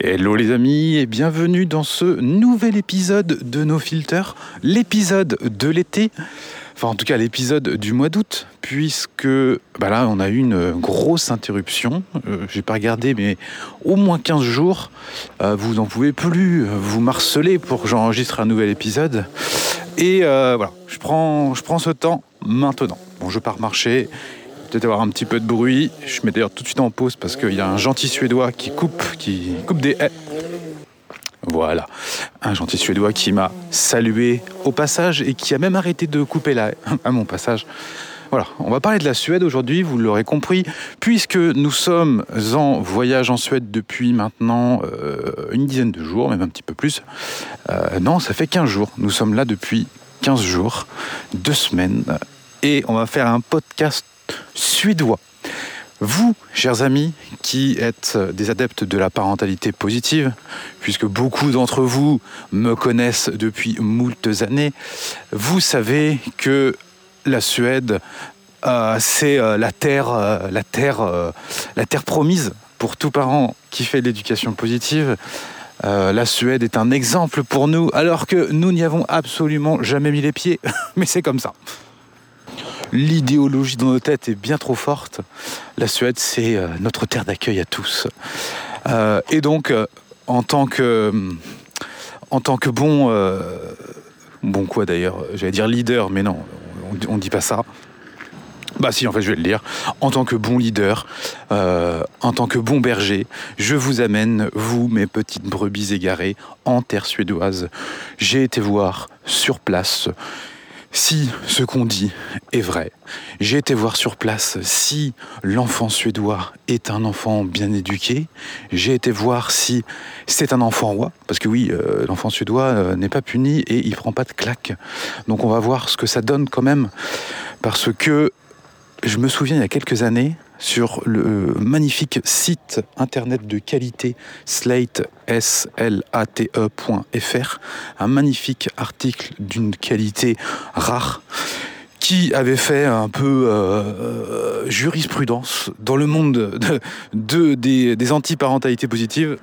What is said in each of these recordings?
Hello les amis et bienvenue dans ce nouvel épisode de nos filters, l'épisode de l'été, enfin en tout cas l'épisode du mois d'août, puisque bah là on a eu une grosse interruption, euh, j'ai pas regardé mais au moins 15 jours, euh, vous n'en pouvez plus vous marceler pour que j'enregistre un nouvel épisode, et euh, voilà, je prends, je prends ce temps maintenant. Bon je pars marcher, peut-être avoir un petit peu de bruit. Je mets d'ailleurs tout de suite en pause parce qu'il y a un gentil Suédois qui coupe, qui coupe des haies. Voilà, un gentil Suédois qui m'a salué au passage et qui a même arrêté de couper la haie à mon passage. Voilà, on va parler de la Suède aujourd'hui, vous l'aurez compris, puisque nous sommes en voyage en Suède depuis maintenant euh, une dizaine de jours, même un petit peu plus. Euh, non, ça fait 15 jours. Nous sommes là depuis 15 jours, deux semaines, et on va faire un podcast suédois. Vous, chers amis, qui êtes des adeptes de la parentalité positive, puisque beaucoup d'entre vous me connaissent depuis moultes années, vous savez que la Suède, euh, c'est euh, la terre, euh, la terre, la terre promise pour tout parent qui fait de l'éducation positive. La Suède est un exemple pour nous, alors que nous n'y avons absolument jamais mis les pieds. Mais c'est comme ça l'idéologie dans nos têtes est bien trop forte. La Suède, c'est euh, notre terre d'accueil à tous. Euh, et donc, euh, en tant que, bon, bon quoi d'ailleurs, j'allais dire leader, mais non, on, on dit pas ça. Bah si, en fait, je vais le dire. En tant que bon leader, en tant que bon berger, je vous amène, vous, mes petites brebis égarées, en terre suédoise. J'ai été voir sur place si ce qu'on dit est vrai. J'ai été voir sur place si l'enfant suédois est un enfant bien éduqué. J'ai été voir si c'est un enfant roi, parce que oui, euh, l'enfant suédois euh, n'est pas puni et il prend pas de claque. Donc on va voir ce que ça donne quand même, parce que je me souviens il y a quelques années, sur le magnifique site internet de qualité slate slate.fr, un magnifique article d'une qualité rare qui avait fait un peu euh, jurisprudence dans le monde de, de- des, des antiparentalités positives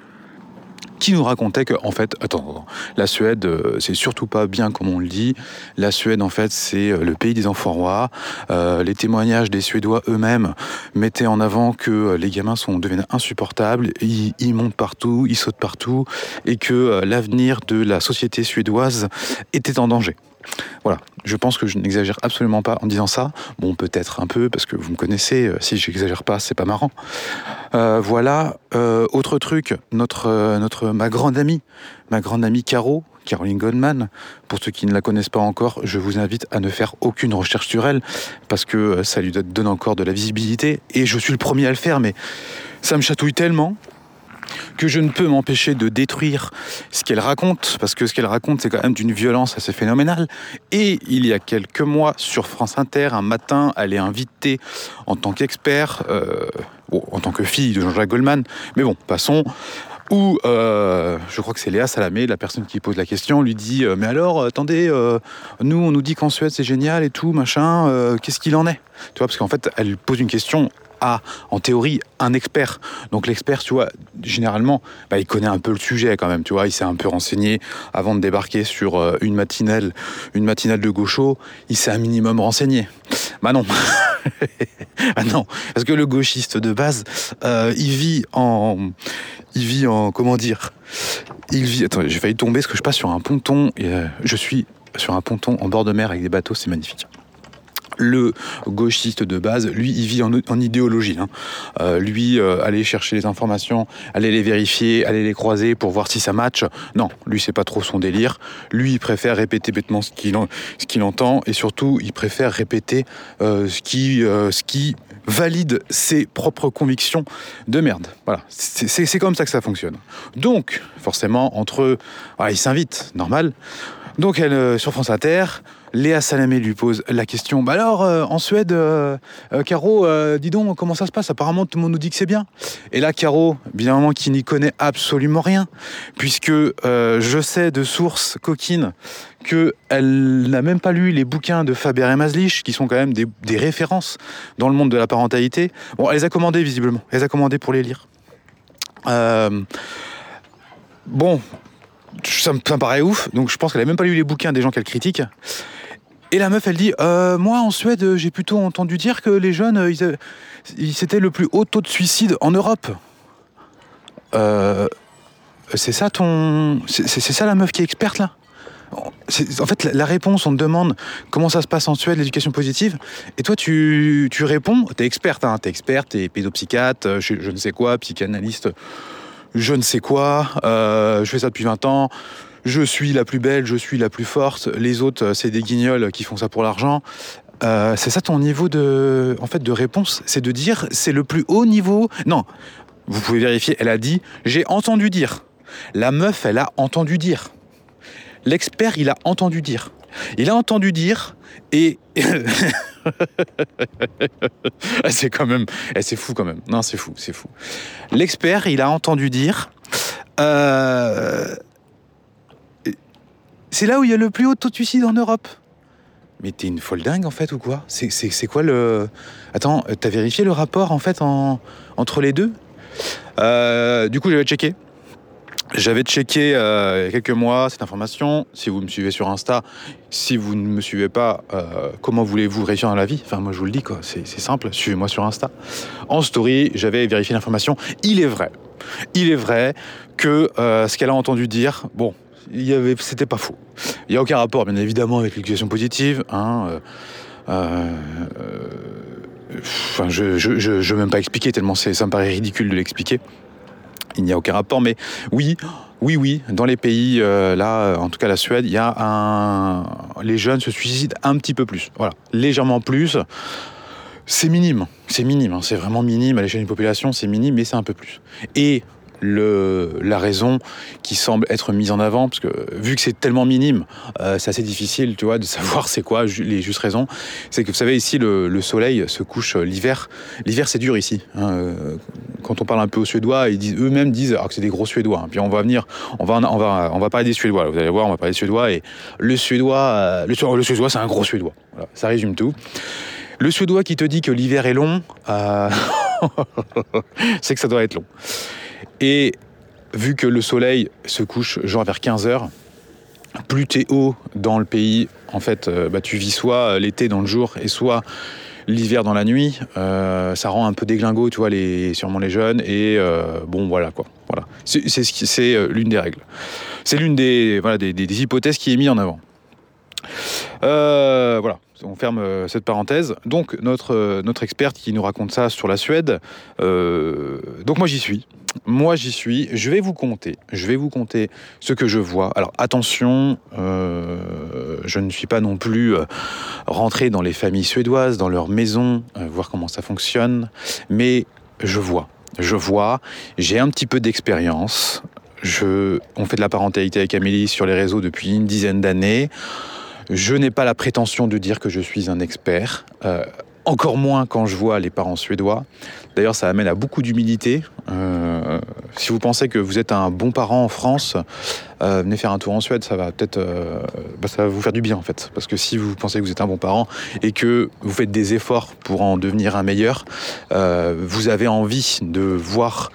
qui nous racontait que, en fait, attends, la Suède, euh, c'est surtout pas bien comme on le dit. La Suède, en fait, c'est euh, le pays des enfants rois. Euh, les témoignages des Suédois eux-mêmes mettaient en avant que les gamins sont deviennent insupportables, ils, montent partout, ils sautent partout, et que l'avenir de la société suédoise était en danger. Voilà, je pense que je n'exagère absolument pas en disant ça. Bon, peut-être un peu, parce que vous me connaissez, euh, si j'exagère pas, c'est pas marrant. Euh, voilà, Euh, autre truc, notre, ma grande amie, ma grande amie Caro, Caroline Goldman, pour ceux qui ne la connaissent pas encore, je vous invite à ne faire aucune recherche sur elle, parce que ça lui donne encore de la visibilité, et je suis le premier à le faire, mais ça me chatouille tellement que je ne peux m'empêcher de détruire ce qu'elle raconte, parce que ce qu'elle raconte, c'est quand même d'une violence assez phénoménale. Et il y a quelques mois, sur France Inter, un matin, elle est invitée en tant qu'expert, euh, en tant que fille de Jean-Jacques Goldman, mais bon, passons. Où euh, je crois que c'est Léa Salamé, la personne qui pose la question, lui dit euh, Mais alors, attendez, nous on nous dit qu'en Suède c'est génial et tout, machin, qu'est-ce qu'il en est? Tu vois, parce qu'en fait, elle pose une question en théorie, un expert. Donc l'expert, tu vois, généralement, bah, il connaît un peu le sujet quand même, tu vois, il s'est un peu renseigné avant de débarquer sur euh, une matinale, une matinale de gaucho, il s'est un minimum renseigné. Bah non. ah non, parce que le gauchiste de base, euh, il vit en, il vit en, comment dire, il vit. Attends, j'ai failli tomber parce que je passe sur un ponton et euh, je suis sur un ponton en bord de mer avec des bateaux, c'est magnifique. Le gauchiste de base, lui, il vit en, idéologie. hein. Euh, lui, euh, aller chercher les informations, aller les vérifier, aller les croiser pour voir si ça match. Non, lui, c'est pas trop son délire. Lui, il préfère répéter bêtement ce qu'il entend et surtout, il préfère répéter euh, ce qui, valide ses propres convictions de merde. Voilà, c'est comme ça que ça fonctionne. Donc, forcément, entre eux, voilà, ils s'invitent, normal. Donc, elle, sur France Inter, Léa Salamé lui pose la question Bah alors, euh, en Suède, euh, euh, Caro, dis donc, comment ça se passe? Apparemment, tout le monde nous dit que c'est bien. Et là, Caro, bien évidemment, qui n'y connaît absolument rien, puisque je sais de sources coquines qu'elle n'a même pas lu les bouquins de Faber et Maslich, qui sont quand même des, références dans le monde de la parentalité. Bon, elle les a commandés, visiblement. Elle les a commandés pour les lire. Bon, ça me, ça me paraît ouf, donc je pense qu'elle a même pas lu les bouquins des gens qu'elle critique. Et la meuf, elle dit euh, Moi, en Suède, j'ai plutôt entendu dire que les jeunes, euh, ils, euh, c'était le plus haut taux de suicide en Europe. Euh, c'est ça ton. C'est ça la meuf qui est experte là? En fait, la, réponse, on te demande comment ça se passe en Suède, l'éducation positive, et toi, tu, tu réponds T'es experte, hein, t'es experte, t'es pédopsychiatre, euh, je, ne sais quoi, psychanalyste, je ne sais quoi, euh, je fais ça depuis 20 ans je suis la plus belle, je suis la plus forte, les autres, euh, c'est des guignols qui font ça pour l'argent. Euh, c'est ça ton niveau de, en fait, de réponse? C'est de dire, c'est le plus haut niveau? Non, vous pouvez vérifier, elle a dit, j'ai entendu dire. La meuf, elle a entendu dire. L'expert, il a entendu dire. Il a entendu dire et... Ah, c'est quand même... eh, c'est fou quand même. Non, c'est fou, c'est fou. L'expert, il a entendu dire... euh, c'est là où il y a le plus haut taux de suicide en Europe. Mais t'es une folle dingue en fait ou quoi? C'est- quoi le... Attends, euh, t'as vérifié le rapport en fait en- entre les deux? Euh, Du coup j'avais checké. J'avais checké euh, il y a quelques mois cette information. Si vous me suivez sur Insta, si vous ne me suivez pas, comment voulez-vous réussir dans la vie? Enfin moi je vous le dis quoi, c'est simple, suivez-moi sur Insta. En story, j'avais vérifié l'information. Il est vrai, il est vrai que ce qu'elle a entendu dire, bon, il y avait, c'était pas faux. Il n'y a aucun rapport, bien évidemment, avec l'éducation positive. Hein, euh, euh, enfin, je je, je, je veux même pas expliquer, tellement ça me paraît ridicule de l'expliquer. Il n'y a aucun rapport, mais oui, oui, oui, dans les pays, euh, là, en tout cas la Suède, il y a un... Les jeunes se suicident un petit peu plus. Voilà, légèrement plus. C'est minime, c'est minime, hein, c'est vraiment minime à l'échelle d'une population, c'est minime, mais c'est un peu plus. Et la raison qui semble être mise en avant, parce que vu que c'est tellement minime, euh, c'est assez difficile, tu vois, de savoir c'est quoi les justes raisons. C'est que vous savez ici le, le soleil se couche euh, l'hiver. L'hiver c'est dur ici. hein, euh, quand on parle un peu aux Suédois, eux-mêmes disent ah, que c'est des gros Suédois. hein. Puis on va venir, on va, on va, on va parler des Suédois. Vous allez voir, on va parler des Suédois et le Suédois, le, Suédois- c'est un gros Suédois. Ça résume tout. Le Suédois qui te dit que l'hiver est long, c'est que ça doit être long. Et vu que le soleil se couche genre vers 15 heures, plus t'es haut dans le pays, en fait, euh, bah, tu vis soit l'été dans le jour et soit l'hiver dans la nuit. Euh, ça rend un peu déglingo, tu vois, les, sûrement les jeunes. Et euh, bon, voilà quoi. Voilà. C'est l'une des règles. C'est l'une des, voilà, des, hypothèses qui est mise en avant. Voilà, on ferme euh, cette parenthèse. Donc notre, euh, notre experte qui nous raconte ça sur la Suède, euh, donc moi j'y suis. Moi j'y suis. Je vais vous compter. Je vais vous compter ce que je vois. Alors attention, je ne suis pas non plus rentré dans les familles suédoises, dans leurs maisons, voir comment ça fonctionne, mais je vois. Je vois. J'ai un petit peu d'expérience. On fait de la parentalité avec Amélie sur les réseaux depuis une dizaine d'années. Je n'ai pas la prétention de dire que je suis un expert, euh, encore moins quand je vois les parents suédois. D'ailleurs, ça amène à beaucoup d'humilité. Euh, si vous pensez que vous êtes un bon parent en France, euh, venez faire un tour en Suède, ça va peut-être, euh, bah, ça va vous faire du bien en fait. Parce que si vous pensez que vous êtes un bon parent et que vous faites des efforts pour en devenir un meilleur, vous avez envie de voir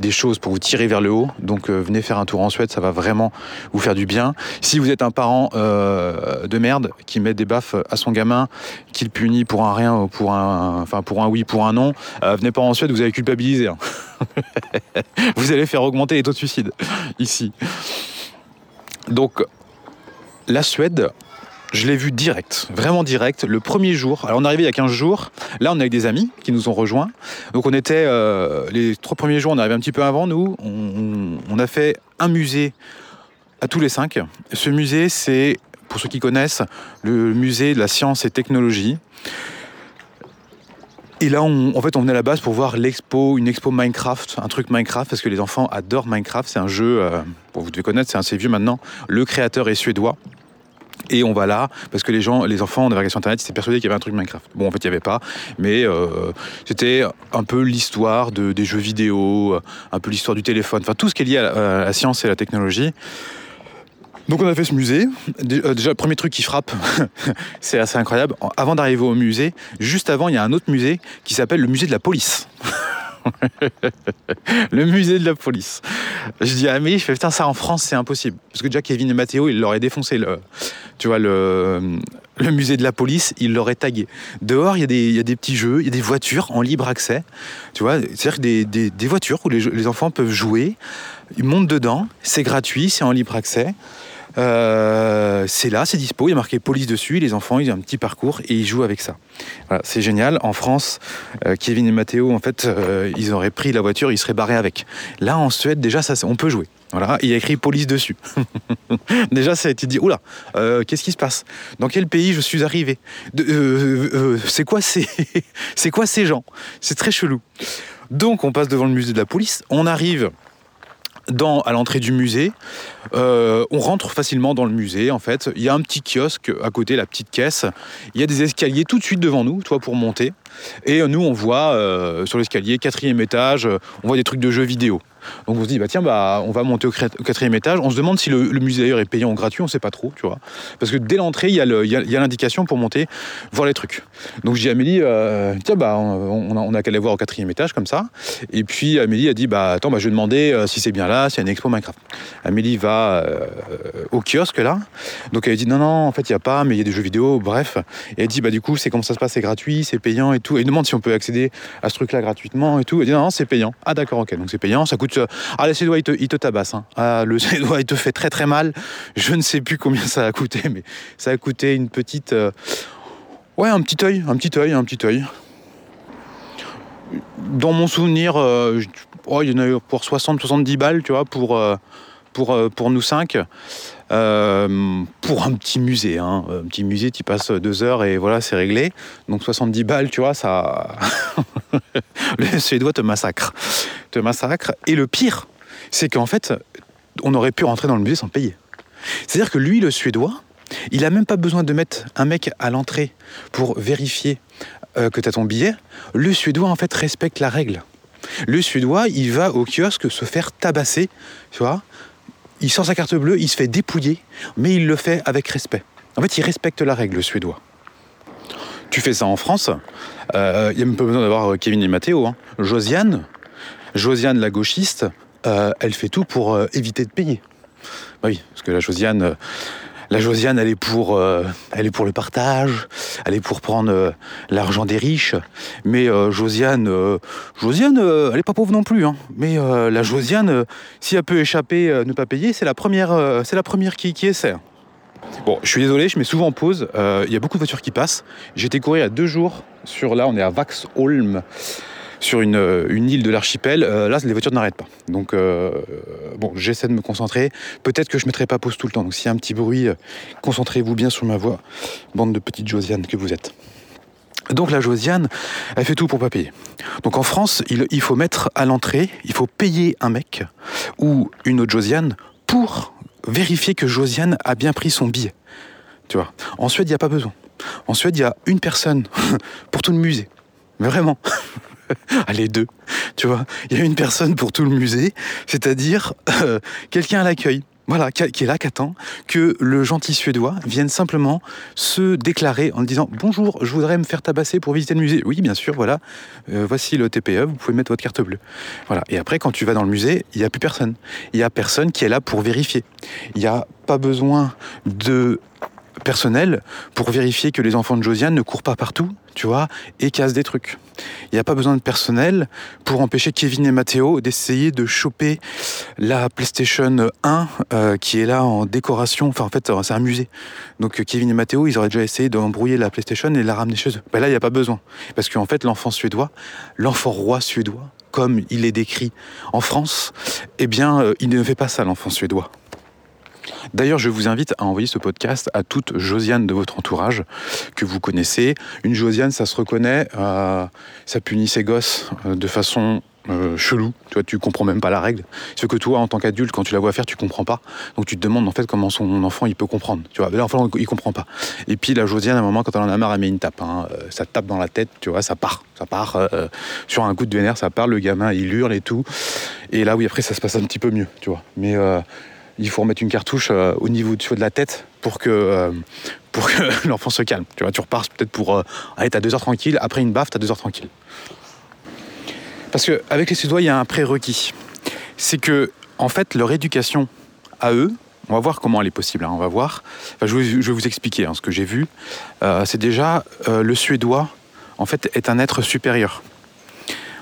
des choses pour vous tirer vers le haut. Donc venez faire un tour en Suède, ça va vraiment vous faire du bien. Si vous êtes un parent de merde qui met des baffes à son gamin, qui le punit pour un rien, ou pour un, enfin pour un oui, pour un non, venez pas en Suède, vous allez culpabiliser. hein. vous allez faire augmenter les taux de suicide ici. Donc la Suède, je l'ai vu direct, vraiment direct, le premier jour. Alors on est arrivé il y a 15 jours, là on est avec des amis qui nous ont rejoints. Donc on était, euh, les trois premiers jours, on est arrivé un petit peu avant nous, on a fait un musée à tous les cinq. Ce musée, c'est, pour ceux qui connaissent, le musée de la science et technologie. Et là, on, en fait, on venait à la base pour voir l'expo, une expo Minecraft, un truc Minecraft, parce que les enfants adorent Minecraft. C'est un jeu, euh, vous devez connaître, c'est assez vieux maintenant. Le créateur est suédois. Et on va là parce que les gens, les enfants en navigation internet, ils étaient persuadés qu'il y avait un truc Minecraft. Bon, en fait, il n'y avait pas, mais euh, c'était un peu l'histoire de, des jeux vidéo, un peu l'histoire du téléphone, enfin tout ce qui est lié à la, à la science et à la technologie. Donc on a fait ce musée. Euh, Déjà, le premier truc qui frappe, c'est assez incroyable. Avant d'arriver au musée, juste avant, il y a un autre musée qui s'appelle le musée de la police. le musée de la police. Je dis à Amélie, je fais putain, ça en France, c'est impossible. Parce que déjà, Kevin et Mathéo, ils l'auraient défoncé, le, tu vois, le, musée de la police, ils l'auraient tagué. Dehors, il y, a des, petits jeux, il y a des voitures en libre accès. Tu vois, c'est-à-dire des, des, voitures où les enfants peuvent jouer, ils montent dedans, c'est gratuit, c'est en libre accès. Euh, c'est là, c'est dispo, il y a marqué police dessus, les enfants, ils ont un petit parcours et ils jouent avec ça. Voilà, c'est génial. En France, euh, Kevin et Mathéo, en fait, euh, ils auraient pris la voiture, ils seraient barrés avec. Là, en Suède, déjà, ça, on peut jouer. Voilà, il y a écrit police dessus. déjà, ça a été dit, oula, qu'est-ce qui se passe? Dans quel pays je suis arrivé? C'est quoi, ces... quoi ces gens? C'est très chelou. Donc, on passe devant le musée de la police, on arrive à l'entrée du musée. Euh, on rentre facilement dans le musée, en fait. Il y a un petit kiosque à côté, la petite caisse. Il y a des escaliers tout de suite devant nous, toi, pour monter. Et nous, on voit euh, sur l'escalier, quatrième étage, on voit des trucs de jeux vidéo. Donc on se dit, bah tiens, bah, on va monter au, quatrième étage. On se demande si le, musée d'ailleurs est payant ou gratuit, on ne sait pas trop, tu vois. Parce que dès l'entrée, il y a l'indication pour monter, voir les trucs. Donc à Amélie, euh, tiens, bah, on, a, qu'à aller voir au quatrième étage comme ça. Et puis Amélie a dit, bah attends, bah, je vais demander euh, si c'est bien là, s'il y a une expo Minecraft. Amélie va euh, au kiosque là. Donc elle dit, non, non, en fait, il n'y a pas, mais il y a des jeux vidéo, bref. Et elle dit, bah du coup, c'est comment ça se passe, c'est gratuit, c'est payant et Et elle demande si on peut accéder à ce truc-là gratuitement et tout. Elle dit, non, c'est payant. Ah d'accord, ok, donc c'est payant, ça coûte ah, le Suédois, il te, il te tabasse. Hein. Ah, le Suédois, il te fait très très mal. Je ne sais plus combien ça a coûté, mais ça a coûté une petite. Euh... Ouais, un petit œil, un petit œil, un petit œil. Dans mon souvenir, euh, oh, il y en a eu pour 60-70 balles, tu vois, pour, euh, pour, euh, pour nous cinq. Euh, pour un petit musée. Hein. Un petit musée, tu passes deux heures et voilà, c'est réglé. Donc 70 balles, tu vois, ça. le Suédois te massacre. Te massacre. Et le pire, c'est qu'en fait, on aurait pu rentrer dans le musée sans payer. C'est-à-dire que lui, le Suédois, il n'a même pas besoin de mettre un mec à l'entrée pour vérifier euh, que tu as ton billet. Le Suédois, en fait, respecte la règle. Le Suédois, il va au kiosque se faire tabasser, tu vois, il sort sa carte bleue, il se fait dépouiller, mais il le fait avec respect. En fait, il respecte la règle, le suédois. Tu fais ça en France, euh, il n'y a même pas besoin d'avoir Kevin et Mathéo. Hein. Josiane, Josiane la gauchiste, euh, elle fait tout pour euh, éviter de payer. Bah oui, parce que la Josiane, la Josiane, elle est pour, euh, elle est pour le partage, elle est pour prendre euh, l'argent des riches. Mais euh, Josiane, Josiane, elle est pas pauvre non plus. Hein. Mais la Josiane, si elle peut échapper, ne pas payer, c'est la première, qui, qui essaie. Bon, je suis désolé, je mets souvent en pause. Il y a beaucoup de voitures qui passent. Été courir a deux jours sur là, on est à Vaxholm sur une, une, île de l'archipel, euh, là, les voitures n'arrêtent pas. Donc, euh, bon, j'essaie de me concentrer. Peut-être que je ne mettrai pas pause tout le temps. Donc, s'il y a un petit bruit, euh, concentrez-vous bien sur ma voix, bande de petites Josiane que vous êtes. Donc la Josiane, elle fait tout pour pas payer. Donc en France, il, il faut mettre à l'entrée, il faut payer un mec ou une autre Josiane pour vérifier que Josiane a bien pris son billet. Tu vois. En Suède, il n'y a pas besoin. En Suède, il y a une personne pour tout le musée. Mais vraiment. les deux. Tu vois, il y a une personne pour tout le musée, c'est-à-dire euh, quelqu'un à l'accueil. Voilà, qui est là, qui attend que le gentil suédois vienne simplement se déclarer en disant Bonjour, je voudrais me faire tabasser pour visiter le musée. Oui, bien sûr, voilà, euh, voici le TPE, vous pouvez mettre votre carte bleue. Voilà, et après, quand tu vas dans le musée, il n'y a plus personne. Il n'y a personne qui est là pour vérifier. Il n'y a pas besoin de personnel pour vérifier que les enfants de Josiane ne courent pas partout, tu vois, et cassent des trucs. Il n'y a pas besoin de personnel pour empêcher Kevin et Mathéo d'essayer de choper la PlayStation 1 euh, qui est là en décoration. Enfin, en fait, c'est un musée. Donc, Kevin et Mathéo, ils auraient déjà essayé d'embrouiller la PlayStation et la ramener chez eux. Ben là, il n'y a pas besoin. Parce qu'en fait, l'enfant suédois, l'enfant roi suédois, comme il est décrit en France, eh bien, euh, il ne fait pas ça, l'enfant suédois. D'ailleurs, je vous invite à envoyer ce podcast à toute Josiane de votre entourage que vous connaissez. Une Josiane, ça se reconnaît, euh, ça punit ses gosses euh, de façon euh, chelou. Tu vois, tu comprends même pas la règle. Ce que toi, en tant qu'adulte, quand tu la vois faire, tu comprends pas. Donc tu te demandes en fait comment son enfant il peut comprendre. Tu vois, l'enfant il comprend pas. Et puis la Josiane, à un moment, quand elle en a marre, elle met une tape. Hein. Ça tape dans la tête, tu vois, ça part, ça part euh, sur un coup de vénère, ça part. Le gamin, il hurle et tout. Et là, oui, après, ça se passe un petit peu mieux, tu vois. Mais euh, il faut remettre une cartouche euh, au niveau de la tête pour que, euh, l'enfant se calme. Tu repars peut-être pour... Euh, allez, t'as deux heures tranquille, après une baffe, t'as deux heures tranquille. Parce qu'avec les Suédois, il y a un prérequis. C'est que, en fait, leur éducation à eux, on va voir comment elle est possible, hein, on va voir. je, vais, vous expliquer hein, ce que j'ai vu. Euh, c'est déjà, le Suédois, en fait, est un être supérieur.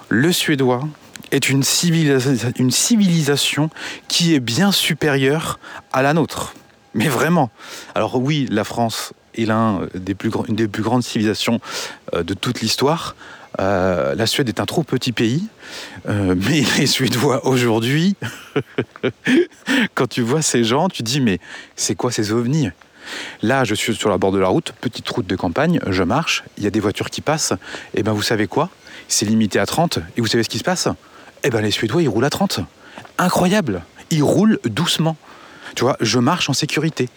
Le Suédois est une, civilisation qui est bien supérieure à la nôtre. Mais vraiment. Alors oui, la France est l'un des plus, une des plus grandes civilisations euh, de toute l'histoire. Euh, la Suède est un trop petit pays, euh, mais les Suédois aujourd'hui, quand tu vois ces gens, tu dis mais c'est quoi ces ovnis? Là, je suis sur la bord de la route, petite route de campagne, je marche, il y a des voitures qui passent, et ben vous savez quoi? C'est limité à 30, et vous savez ce qui se passe? Eh ben les Suédois, ils roulent à 30. Incroyable Ils roulent doucement. Tu vois, je marche en sécurité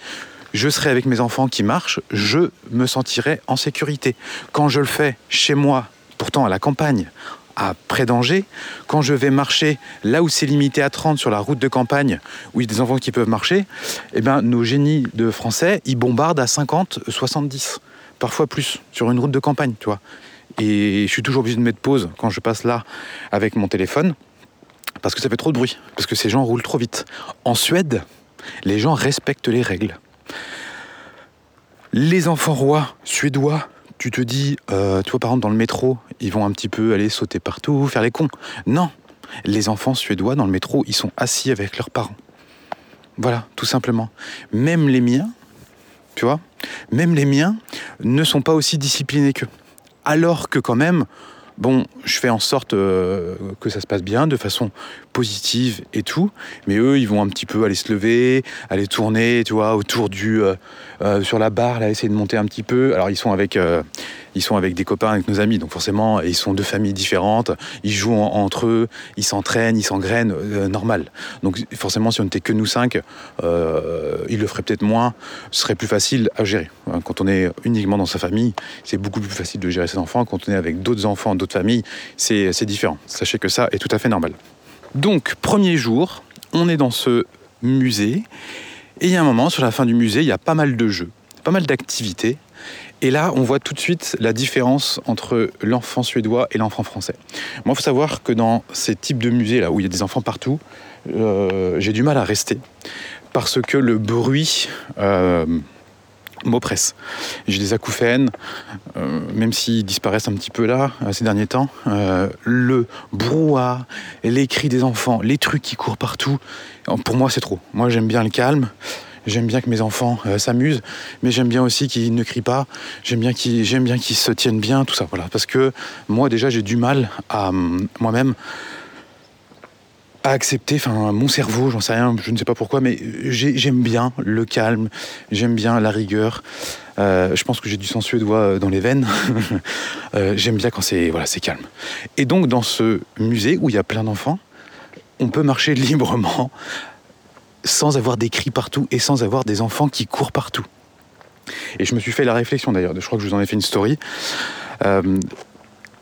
je serai avec mes enfants qui marchent, je me sentirai en sécurité. Quand je le fais chez moi, pourtant à la campagne, à près d'Angers, quand je vais marcher là où c'est limité à 30 sur la route de campagne, où il y a des enfants qui peuvent marcher, eh ben, nos génies de français, ils bombardent à 50, 70, parfois plus, sur une route de campagne, tu vois. Et je suis toujours obligé de mettre pause quand je passe là avec mon téléphone, parce que ça fait trop de bruit, parce que ces gens roulent trop vite. En Suède, les gens respectent les règles. Les enfants rois suédois, tu te dis, euh, tu vois par exemple dans le métro, ils vont un petit peu aller sauter partout, faire les cons. Non, les enfants suédois dans le métro, ils sont assis avec leurs parents. Voilà, tout simplement. Même les miens, tu vois, même les miens ne sont pas aussi disciplinés qu'eux. Alors que quand même, bon, je fais en sorte euh, que ça se passe bien, de façon positive et tout, mais eux, ils vont un petit peu aller se lever, aller tourner, tu vois, autour du, euh, euh, sur la barre, là, essayer de monter un petit peu. Alors, ils sont avec, ils sont avec des copains, avec nos amis, donc forcément, ils sont de familles différentes, ils jouent entre eux, ils s'entraînent, ils s'engrainent, normal. Donc, forcément, si on n'était que nous cinq, ils le feraient peut-être moins, ce serait plus facile à gérer. Quand on est uniquement dans sa famille, c'est beaucoup plus facile de gérer ses enfants. Quand on est avec d'autres enfants, d'autres familles, c'est différent. Sachez que ça est tout à fait normal. Donc, premier jour, on est dans ce musée, et il y a un moment, sur la fin du musée, il y a pas mal de jeux, pas mal d'activités, et là, on voit tout de suite la différence entre l'enfant suédois et l'enfant français. Moi, il faut savoir que dans ces types de musées, là où il y a des enfants partout, euh, j'ai du mal à rester, parce que le bruit... Euh, m'oppresse. J'ai des acouphènes, euh, même s'ils disparaissent un petit peu là, euh, ces derniers temps. Euh, le brouhaha, les cris des enfants, les trucs qui courent partout, pour moi c'est trop. Moi j'aime bien le calme. J'aime bien que mes enfants s'amusent, mais j'aime bien aussi qu'ils ne crient pas. J'aime bien qu'ils, j'aime se tiennent bien, tout ça. Voilà, parce que moi déjà j'ai du mal à moi-même à accepter, enfin mon cerveau, j'en sais rien, je ne sais pas pourquoi, mais j'aime bien le calme, j'aime bien la rigueur. Euh, je pense que j'ai du sang suédois euh, dans les veines. Euh, j'aime bien quand c'est voilà, c'est calme. Et donc dans ce musée où il y a plein d'enfants, on peut marcher librement sans avoir des cris partout et sans avoir des enfants qui courent partout. Et je me suis fait la réflexion d'ailleurs, je crois que je vous en ai fait une story.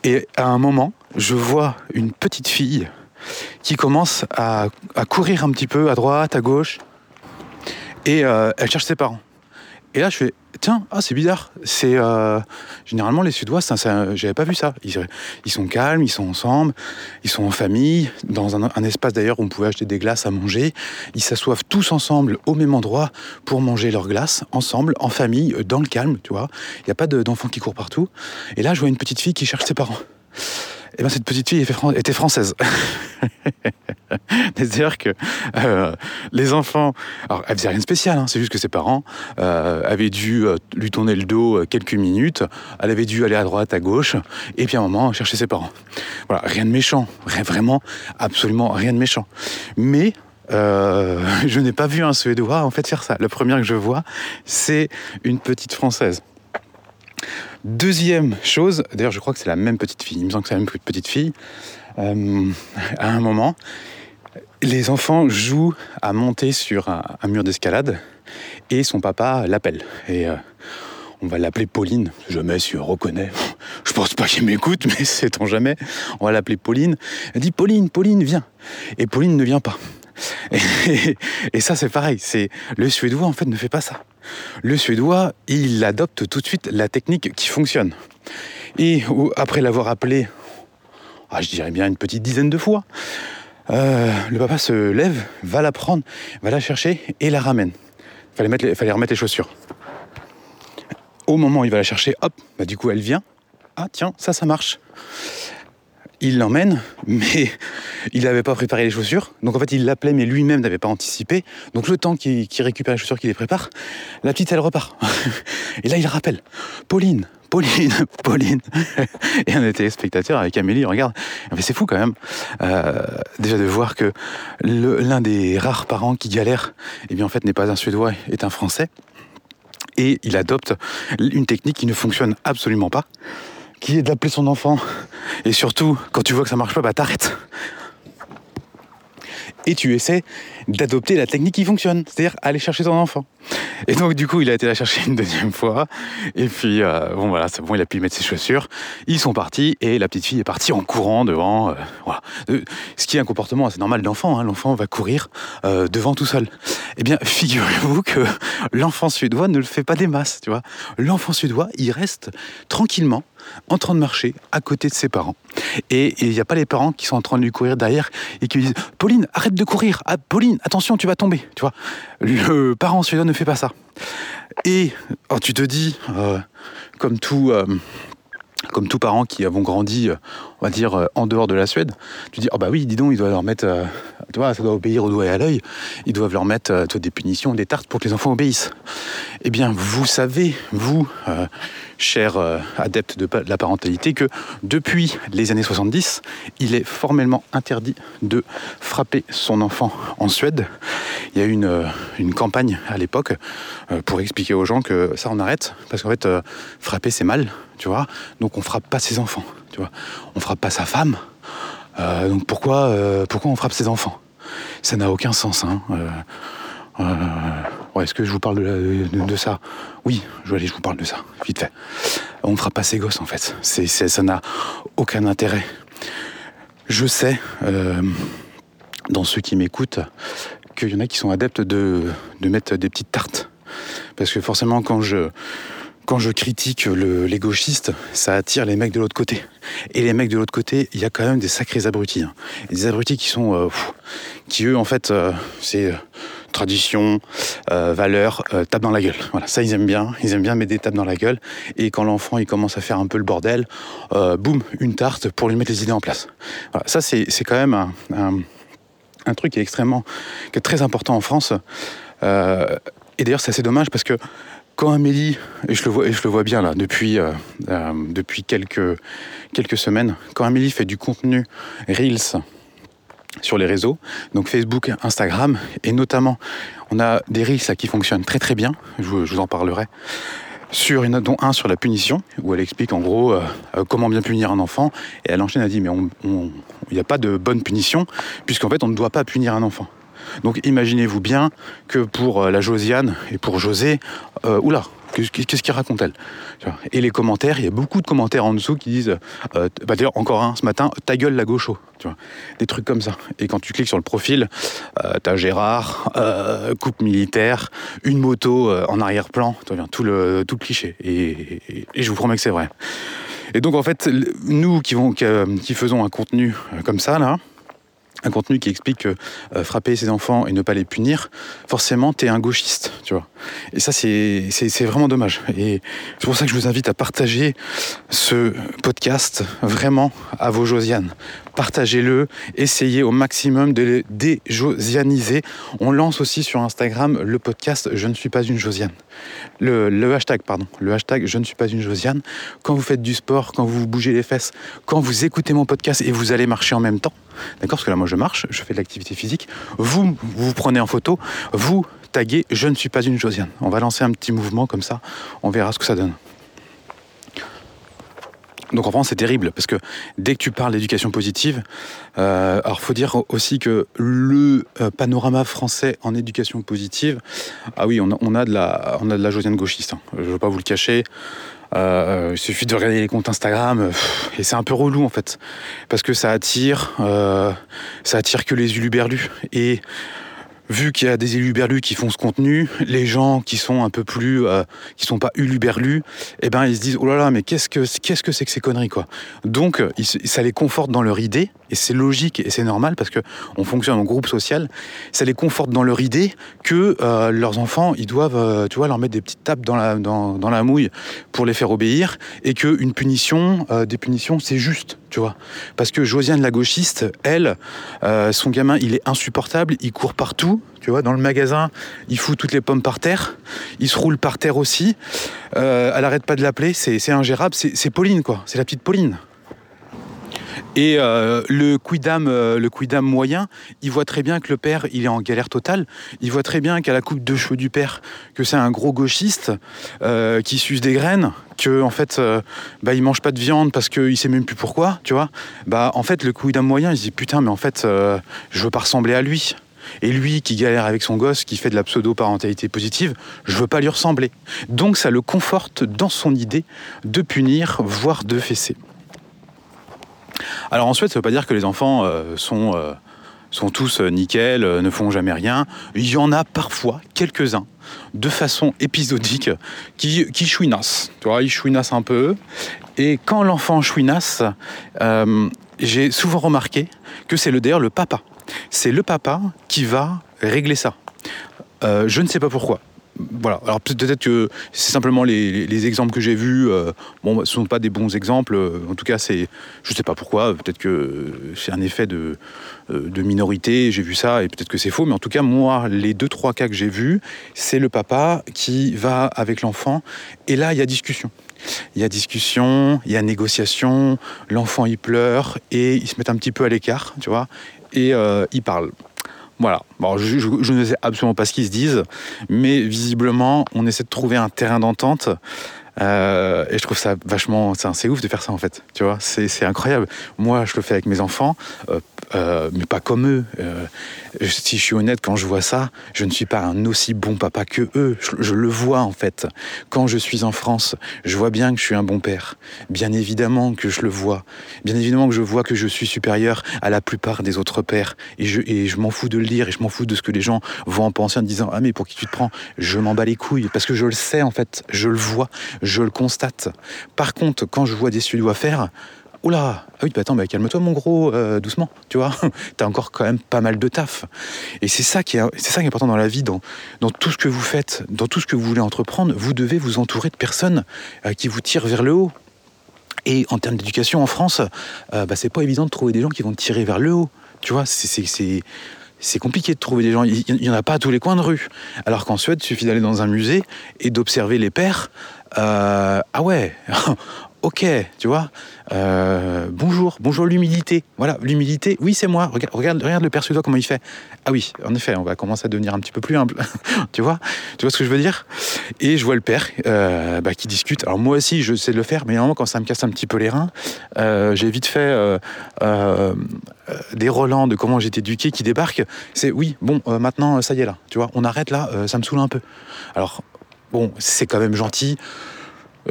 et à un moment, je vois une petite fille qui commence à, courir un petit peu à droite, à gauche, et euh, elle cherche ses parents. Et là, je fais, tiens, ah, c'est bizarre. C'est euh, généralement les Suédois, ça, j'avais pas vu ça. Ils, sont calmes, ils sont ensemble, ils sont en famille, dans un, espace d'ailleurs où on pouvait acheter des glaces à manger. Ils s'assoivent tous ensemble au même endroit pour manger leurs glaces ensemble, en famille, dans le calme, tu vois. Il n'y a pas d'enfants qui courent partout. Et là, je vois une petite fille qui cherche ses parents. Et bien cette petite fille était française. C'est-à-dire que euh, les enfants, alors elle faisait rien de spécial, hein, c'est juste que ses parents euh, avaient dû euh, lui tourner le dos quelques minutes, elle avait dû aller à droite, à gauche, et puis à un moment chercher ses parents. Voilà, rien de méchant, rien, vraiment, absolument rien de méchant. Mais je n'ai pas vu un Suédois en fait faire ça. La première que je vois, c'est une petite Française. Deuxième chose, d'ailleurs je crois que c'est la même petite fille, il me semble que c'est la même petite fille, euh, à un moment, les enfants jouent à monter sur un, mur d'escalade et son papa l'appelle. Et euh, on va l'appeler Pauline, jamais si on reconnaît. Je pense pas qu'il m'écoute, mais sait-on jamais. On va l'appeler Pauline. Elle dit Pauline, Pauline, viens. Et Pauline ne vient pas. Et, ça, c'est pareil. C'est le Suédois en fait ne fait pas ça. Le Suédois, il adopte tout de suite la technique qui fonctionne. Et après l'avoir appelé ah, je dirais bien une petite dizaine de fois. Euh, le papa se lève, va la prendre, va la chercher et la ramène. Fallait, mettre fallait remettre les chaussures. Au moment où il va la chercher, hop, bah du coup elle vient. Ah tiens, ça, ça marche il l'emmène, mais il n'avait pas préparé les chaussures. Donc en fait, il l'appelait, mais lui-même n'avait pas anticipé. Donc le temps qu'il récupère les chaussures, qu'il les prépare, la petite, elle repart. Et là, il rappelle Pauline, Pauline, Pauline. Et on était spectateurs avec Amélie, regarde. Mais c'est fou quand même. Euh, déjà de voir que l'un des rares parents qui galère, eh bien en fait n'est pas un Suédois, est un Français. Et il adopte une technique qui ne fonctionne absolument pas qui est d'appeler son enfant. Et surtout, quand tu vois que ça marche pas, bah t'arrêtes. Et tu essaies d'adopter la technique qui fonctionne, c'est-à-dire aller chercher ton enfant. Et donc du coup, il a été la chercher une deuxième fois. Et puis euh, bon voilà, c'est bon, il a pu mettre ses chaussures. Ils sont partis et la petite fille est partie en courant devant. Euh. Euh, ce qui est un comportement assez normal d'enfant. Hein. L'enfant va courir devant tout seul. Eh bien, figurez-vous que l'enfant suédois ne le fait pas des masses, tu vois. L'enfant suédois, il reste tranquillement en train de marcher à côté de ses parents. Et il n'y a pas les parents qui sont en train de lui courir derrière et qui lui disent Pauline, arrête de courir. Ah, Pauline, attention, tu vas tomber. Tu vois, le parent suédois ne fait pas ça. Et oh, tu te dis, euh, comme tout. Euh, comme tous parents qui avons grandi, euh, on va dire, en dehors de la Suède, tu dis, oh bah oui, dis donc, ils doivent leur mettre, tu vois, ça doit obéir au doigt et à l'œil, ils doivent leur mettre des punitions, des tartes pour que les enfants obéissent. Eh bien, vous savez, vous, cher euh, adepte de la parentalité, que depuis les années 70, il est formellement interdit de frapper son enfant en Suède. Il y a eu une, euh, une campagne à l'époque euh, pour expliquer aux gens que ça on arrête, parce qu'en fait, frapper c'est mal, tu vois, donc on frappe pas ses enfants, tu vois, on frappe pas sa femme, donc pourquoi, pourquoi on frappe ses enfants? Ça n'a aucun sens. Hein. Euh, est-ce que je vous parle de, ça? Oui, je, allez, je vous parle de ça, vite fait. On ne fera pas ses gosses en fait. Ça n'a aucun intérêt. Je sais, euh, dans ceux qui m'écoutent, qu'il y en a qui sont adeptes de, de mettre des petites tartes. Parce que forcément, quand je, quand je critique les gauchistes, ça attire les mecs de l'autre côté. Et les mecs de l'autre côté, il y a quand même des sacrés abrutis. Hein. Des abrutis qui sont, euh, qui eux, en fait, c'est tradition, euh, valeur, euh, tape dans la gueule. Voilà, ça ils aiment bien, ils aiment bien mettre des tapes dans la gueule. Et quand l'enfant il commence à faire un peu le bordel, euh, boum, une tarte pour lui mettre les idées en place. Voilà, ça c'est, quand même un, truc qui est extrêmement, qui est très important en France. et d'ailleurs c'est assez dommage parce que quand Amélie, et je le vois, bien là, depuis, depuis quelques, quelques semaines, quand Amélie fait du contenu Reels sur les réseaux, donc Facebook, Instagram, et notamment, on a des reels qui fonctionnent très très bien, je vous, en parlerai, sur dont un sur la punition, où elle explique en gros euh, euh, comment bien punir un enfant, et elle enchaîne, elle dit, mais il n'y a pas de bonne punition, puisqu'en fait on ne doit pas punir un enfant. Donc imaginez-vous bien que pour euh, la Josiane et pour José, oula, Qu'est-ce qu'il raconte elle Et les commentaires, il y a beaucoup de commentaires en dessous qui disent, euh, bah d'ailleurs encore un ce matin, ta gueule la gaucho, tu vois, des trucs comme ça. Et quand tu cliques sur le profil, euh, t'as Gérard, euh, coupe militaire, une moto euh, en arrière-plan, tout le tout cliché. Et, je vous promets que c'est vrai. Et donc en fait, nous qui faisons un contenu comme ça là, un contenu qui explique que euh, frapper ses enfants et ne pas les punir, forcément, tu es un gauchiste, tu vois. Et ça, c'est vraiment dommage. Et c'est pour ça que je vous invite à partager ce podcast vraiment à vos Josianes. Partagez-le, essayez au maximum de les déjosianiser. On lance aussi sur Instagram le podcast Je ne suis pas une Josiane. Le, le hashtag, pardon. Le hashtag Je ne suis pas une Josiane. Quand vous faites du sport, quand vous bougez les fesses, quand vous écoutez mon podcast et vous allez marcher en même temps, D'accord Parce que là, moi, je marche, je fais de l'activité physique. Vous, vous prenez en photo, vous taguez Je ne suis pas une Josiane. On va lancer un petit mouvement comme ça, on verra ce que ça donne. Donc en France, c'est terrible parce que dès que tu parles d'éducation positive, euh, alors faut dire aussi que le euh, panorama français en éducation positive, ah oui, on a, de la, on a de la Josiane gauchiste. Hein. Je ne veux pas vous le cacher. Euh, il suffit de regarder les comptes Instagram et c'est un peu relou en fait parce que ça attire, ça attire que les uluberlus et vu qu'il y a des éluberlus qui font ce contenu, les gens qui sont un peu plus, euh, qui sont pas uluberlus, eh ben ils se disent oh là là, mais qu'est-ce que c'est que ces conneries quoi? Donc ça les conforte dans leur idée et c'est logique et c'est normal parce que on fonctionne en groupe social. Ça les conforte dans leur idée que euh, leurs enfants ils doivent, euh, tu vois, leur mettre des petites tapes dans la dans la mouille pour les faire obéir et que une punition, des punitions, c'est juste, Parce que Josiane la gauchiste, elle, son gamin, il est insupportable, il court partout tu vois, dans le magasin, il fout toutes les pommes par terre, il se roule par terre aussi. Euh, elle arrête pas de l'appeler, c'est ingérable, c'est Pauline, quoi, c'est la petite Pauline. Et euh, le quidam, euh, le moyen, il voit très bien que le père, il est en galère totale. Il voit très bien qu'à la coupe de cheveux du père, que c'est un gros gauchiste qui suce des graines, que en fait, bah, il mange pas de viande parce qu'il sait même plus pourquoi, tu vois. Bah, en fait, le quidam moyen, il se dit putain, mais en fait, je veux pas ressembler à lui. Et lui qui galère avec son gosse, qui fait de la pseudo-parentalité positive, je veux pas lui ressembler. Donc ça le conforte dans son idée de punir, voire de fesser. Alors ensuite, ça veut pas dire que les enfants euh, sont, euh, sont tous euh, nickel, ne font jamais rien. Il y en a parfois quelques-uns, de façon épisodique, qui, chouinassent. Tu vois, ils chouinassent un peu. Et quand l'enfant chouinasse, j'ai souvent remarqué que c'est le d'ailleurs le papa c'est le papa qui va régler ça. Je ne sais pas pourquoi. Voilà. Alors peut-être que c'est simplement les, exemples que j'ai vus. Euh, bon, ce ne sont pas des bons exemples. En tout cas, c'est, je sais pas pourquoi. Peut-être que c'est un effet de, euh, de minorité. J'ai vu ça et peut-être que c'est faux. Mais en tout cas, moi, les deux trois cas que j'ai vus, c'est le papa qui va avec l'enfant. Et là, il y a discussion. Il y a discussion, il y a négociation, l'enfant il pleure et il se met un petit peu à l'écart, tu vois et euh, ils parlent. Voilà. Bon, je, ne sais absolument pas ce qu'ils se disent, mais visiblement, on essaie de trouver un terrain d'entente. Euh, et je trouve ça vachement, c'est ouf de faire ça en fait. Tu vois, c'est incroyable. Moi, je le fais avec mes enfants. Euh, euh, mais pas comme eux. Si je suis honnête, quand je vois ça, je ne suis pas un aussi bon papa que eux. Je, le vois en fait. Quand je suis en France, je vois bien que je suis un bon père. Bien évidemment que je le vois. Bien évidemment que je vois que je suis supérieur à la plupart des autres pères. Et je, m'en fous de le dire et je m'en fous de ce que les gens vont en penser en disant Ah, mais pour qui tu te prends? Je m'en bats les couilles. Parce que je le sais en fait. Je le vois. Je le constate. Par contre, quand je vois des Suédois faire, Oula, ah oui, bah attends, bah calme-toi mon gros, euh, doucement, tu vois. T'as encore quand même pas mal de taf. Et c'est ça qui est, c'est ça qui est important dans la vie, dans, dans tout ce que vous faites, dans tout ce que vous voulez entreprendre, vous devez vous entourer de personnes euh, qui vous tirent vers le haut. Et en termes d'éducation en France, euh, bah, c'est pas évident de trouver des gens qui vont tirer vers le haut. Tu vois, c'est, c'est compliqué de trouver des gens. Il n'y en a pas à tous les coins de rue. Alors qu'en Suède, il suffit d'aller dans un musée et d'observer les pères. Ah ouais, ok, tu vois. Euh, bonjour, bonjour l'humilité. Voilà, l'humilité, oui, c'est moi. Regarde, regarde, le père suédois comment il fait. Ah oui, en effet, on va commencer à devenir un petit peu plus humble. tu vois Tu vois ce que je veux dire? Et je vois le père euh, bah, qui discute. Alors moi aussi, je sais le faire, mais normalement, quand ça me casse un petit peu les reins, euh, j'ai vite fait des relents de comment j'étais éduqué qui débarquent. C'est oui, bon, maintenant, ça y est là. Tu vois, on arrête là, ça me saoule un peu. Alors, bon, c'est quand même gentil.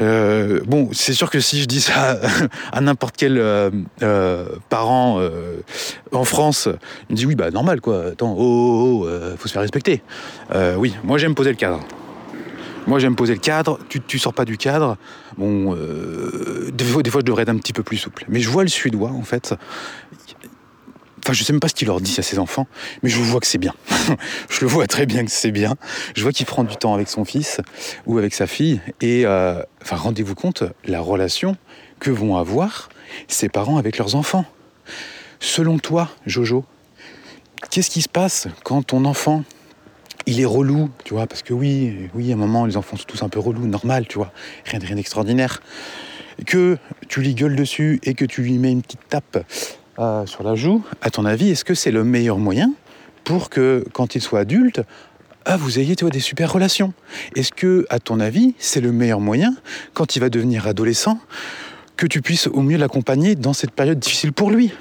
Euh, bon, c'est sûr que si je dis ça à n'importe quel euh, euh, parent en France, il me dit oui, bah normal quoi. Attends, oh, oh, oh faut se faire respecter. oui, moi j'aime poser le cadre. Moi j'aime poser le cadre. Tu, tu sors pas du cadre. Bon, des fois, des fois je devrais être un petit peu plus souple. Mais je vois le suédois en fait. Enfin, je sais même pas ce qu'il leur dit à ses enfants, mais je vois que c'est bien. je le vois très bien que c'est bien. Je vois qu'il prend du temps avec son fils ou avec sa fille. Et euh, enfin, rendez-vous compte la relation que vont avoir ses parents avec leurs enfants. Selon toi, Jojo, qu'est-ce qui se passe quand ton enfant il est relou, tu vois, parce que oui, oui, à un moment, les enfants sont tous un peu relous, normal, tu vois, rien, rien d'extraordinaire. Que tu lui gueules dessus et que tu lui mets une petite tape euh, sur la joue, à ton avis, est-ce que c'est le meilleur moyen pour que, quand il soit adulte, ah, vous ayez des super relations? Est-ce que, à ton avis, c'est le meilleur moyen, quand il va devenir adolescent, que tu puisses au mieux l'accompagner dans cette période difficile pour lui?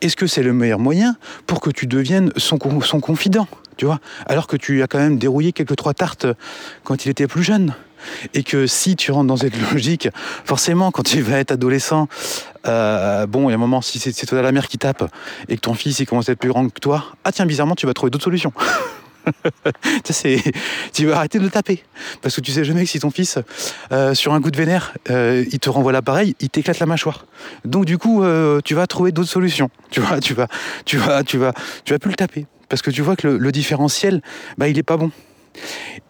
Est-ce que c'est le meilleur moyen pour que tu deviennes son, confident tu vois? Alors que tu as quand même dérouillé quelques trois tartes quand il était plus jeune et que si tu rentres dans cette logique, forcément, quand tu vas être adolescent, euh, bon, il y a un moment, si c'est toi la mère qui tape et que ton fils il commence à être plus grand que toi, ah tiens, bizarrement, tu vas trouver d'autres solutions. tu vas arrêter de le taper. Parce que tu sais jamais que si ton fils, euh, sur un coup de vénère, euh, il te renvoie l'appareil, il t'éclate la mâchoire. Donc du coup, tu vas trouver d'autres solutions. Tu vois, tu vas, tu vas, tu vas, tu vas plus le taper. Parce que tu vois que le, différentiel, bah, il est pas bon.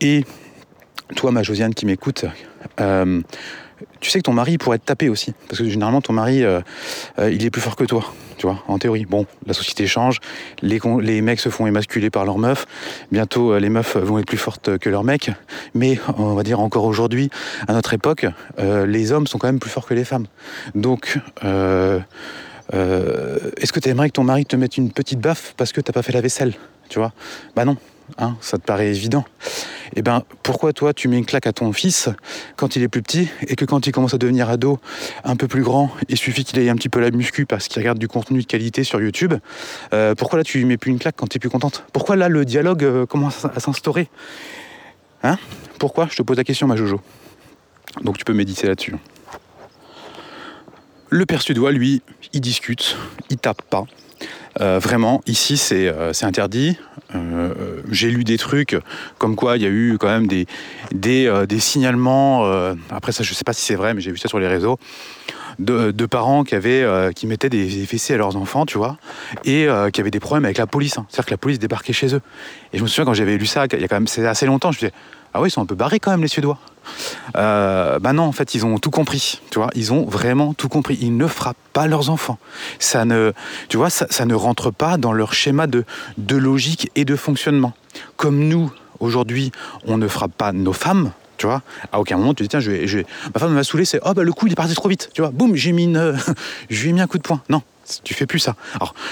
Et toi, ma Josiane qui m'écoute, tu sais que ton mari pourrait te taper aussi. Parce que généralement, ton mari, il est plus fort que toi tu vois, en théorie. Bon, la société change, les, mecs se font émasculer par leurs meufs, bientôt euh, les meufs vont être plus fortes que leurs mecs, mais on va dire encore aujourd'hui, à notre époque, euh, les hommes sont quand même plus forts que les femmes. Donc, euh, est-ce que tu aimerais que ton mari te mette une petite baffe parce que t'as pas fait la vaisselle, tu vois? Bah non, hein, ça te paraît évident eh ben pourquoi toi tu mets une claque à ton fils quand il est plus petit et que quand il commence à devenir ado, un peu plus grand, il suffit qu'il ait un petit peu la muscu parce qu'il regarde du contenu de qualité sur YouTube. Euh, pourquoi là tu mets plus une claque quand tu es plus contente? Pourquoi là le dialogue euh, commence à s'instaurer? Hein? Pourquoi? Je te pose la question ma Jojo. Donc tu peux méditer là-dessus. Le père suédois, lui, il discute, il tape pas. Euh, vraiment, ici, c'est euh, interdit. Euh, j'ai lu des trucs comme quoi il y a eu quand même des, des, signalements. après, ça, je sais pas si c'est vrai, mais j'ai vu ça sur les réseaux. De, parents qui avaient qui mettaient des, fessées à leurs enfants, tu vois, et qui avaient des problèmes avec la police. Hein. C'est-à-dire que la police débarquait chez eux. Et je me souviens quand j'avais lu ça, il y a quand même assez longtemps, je me disais ah oui, ils sont un peu barrés quand même les Suédois. Euh, bah non, en fait, ils ont tout compris. Tu vois, ils ont vraiment tout compris. Ils ne frappent pas leurs enfants. Ça ne, tu vois, ça, ne rentre pas dans leur schéma de, de logique et de fonctionnement. Comme nous, aujourd'hui, on ne frappe pas nos femmes. Tu vois, à aucun moment tu dis tiens, je ma femme m'a saoulé, c'est oh bah le coup il est parti trop vite. Tu vois, boum, j'ai mis une, ai mis un coup de poing. Non, tu fais plus ça.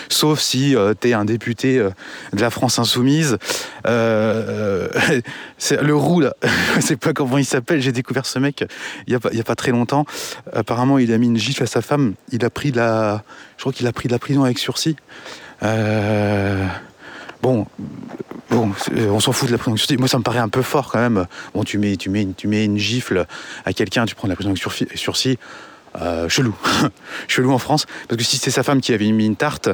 Sauf si euh, tu es un député euh, de la France insoumise. Euh, c'est le roux, là. je sais pas comment il s'appelle. J'ai découvert ce mec il n'y a, pas très longtemps. Apparemment, il a mis une gifle à sa femme. Il a pris la. Je crois qu'il a pris de la prison avec sursis. Bon, bon, on s'en fout de la prison avec sursis. Moi, ça me paraît un peu fort quand même. Bon, tu mets, tu mets, tu mets une gifle à quelqu'un, tu prends de la prison avec sursis. Euh, chelou. chelou en France. Parce que si c'était sa femme qui avait mis une tarte,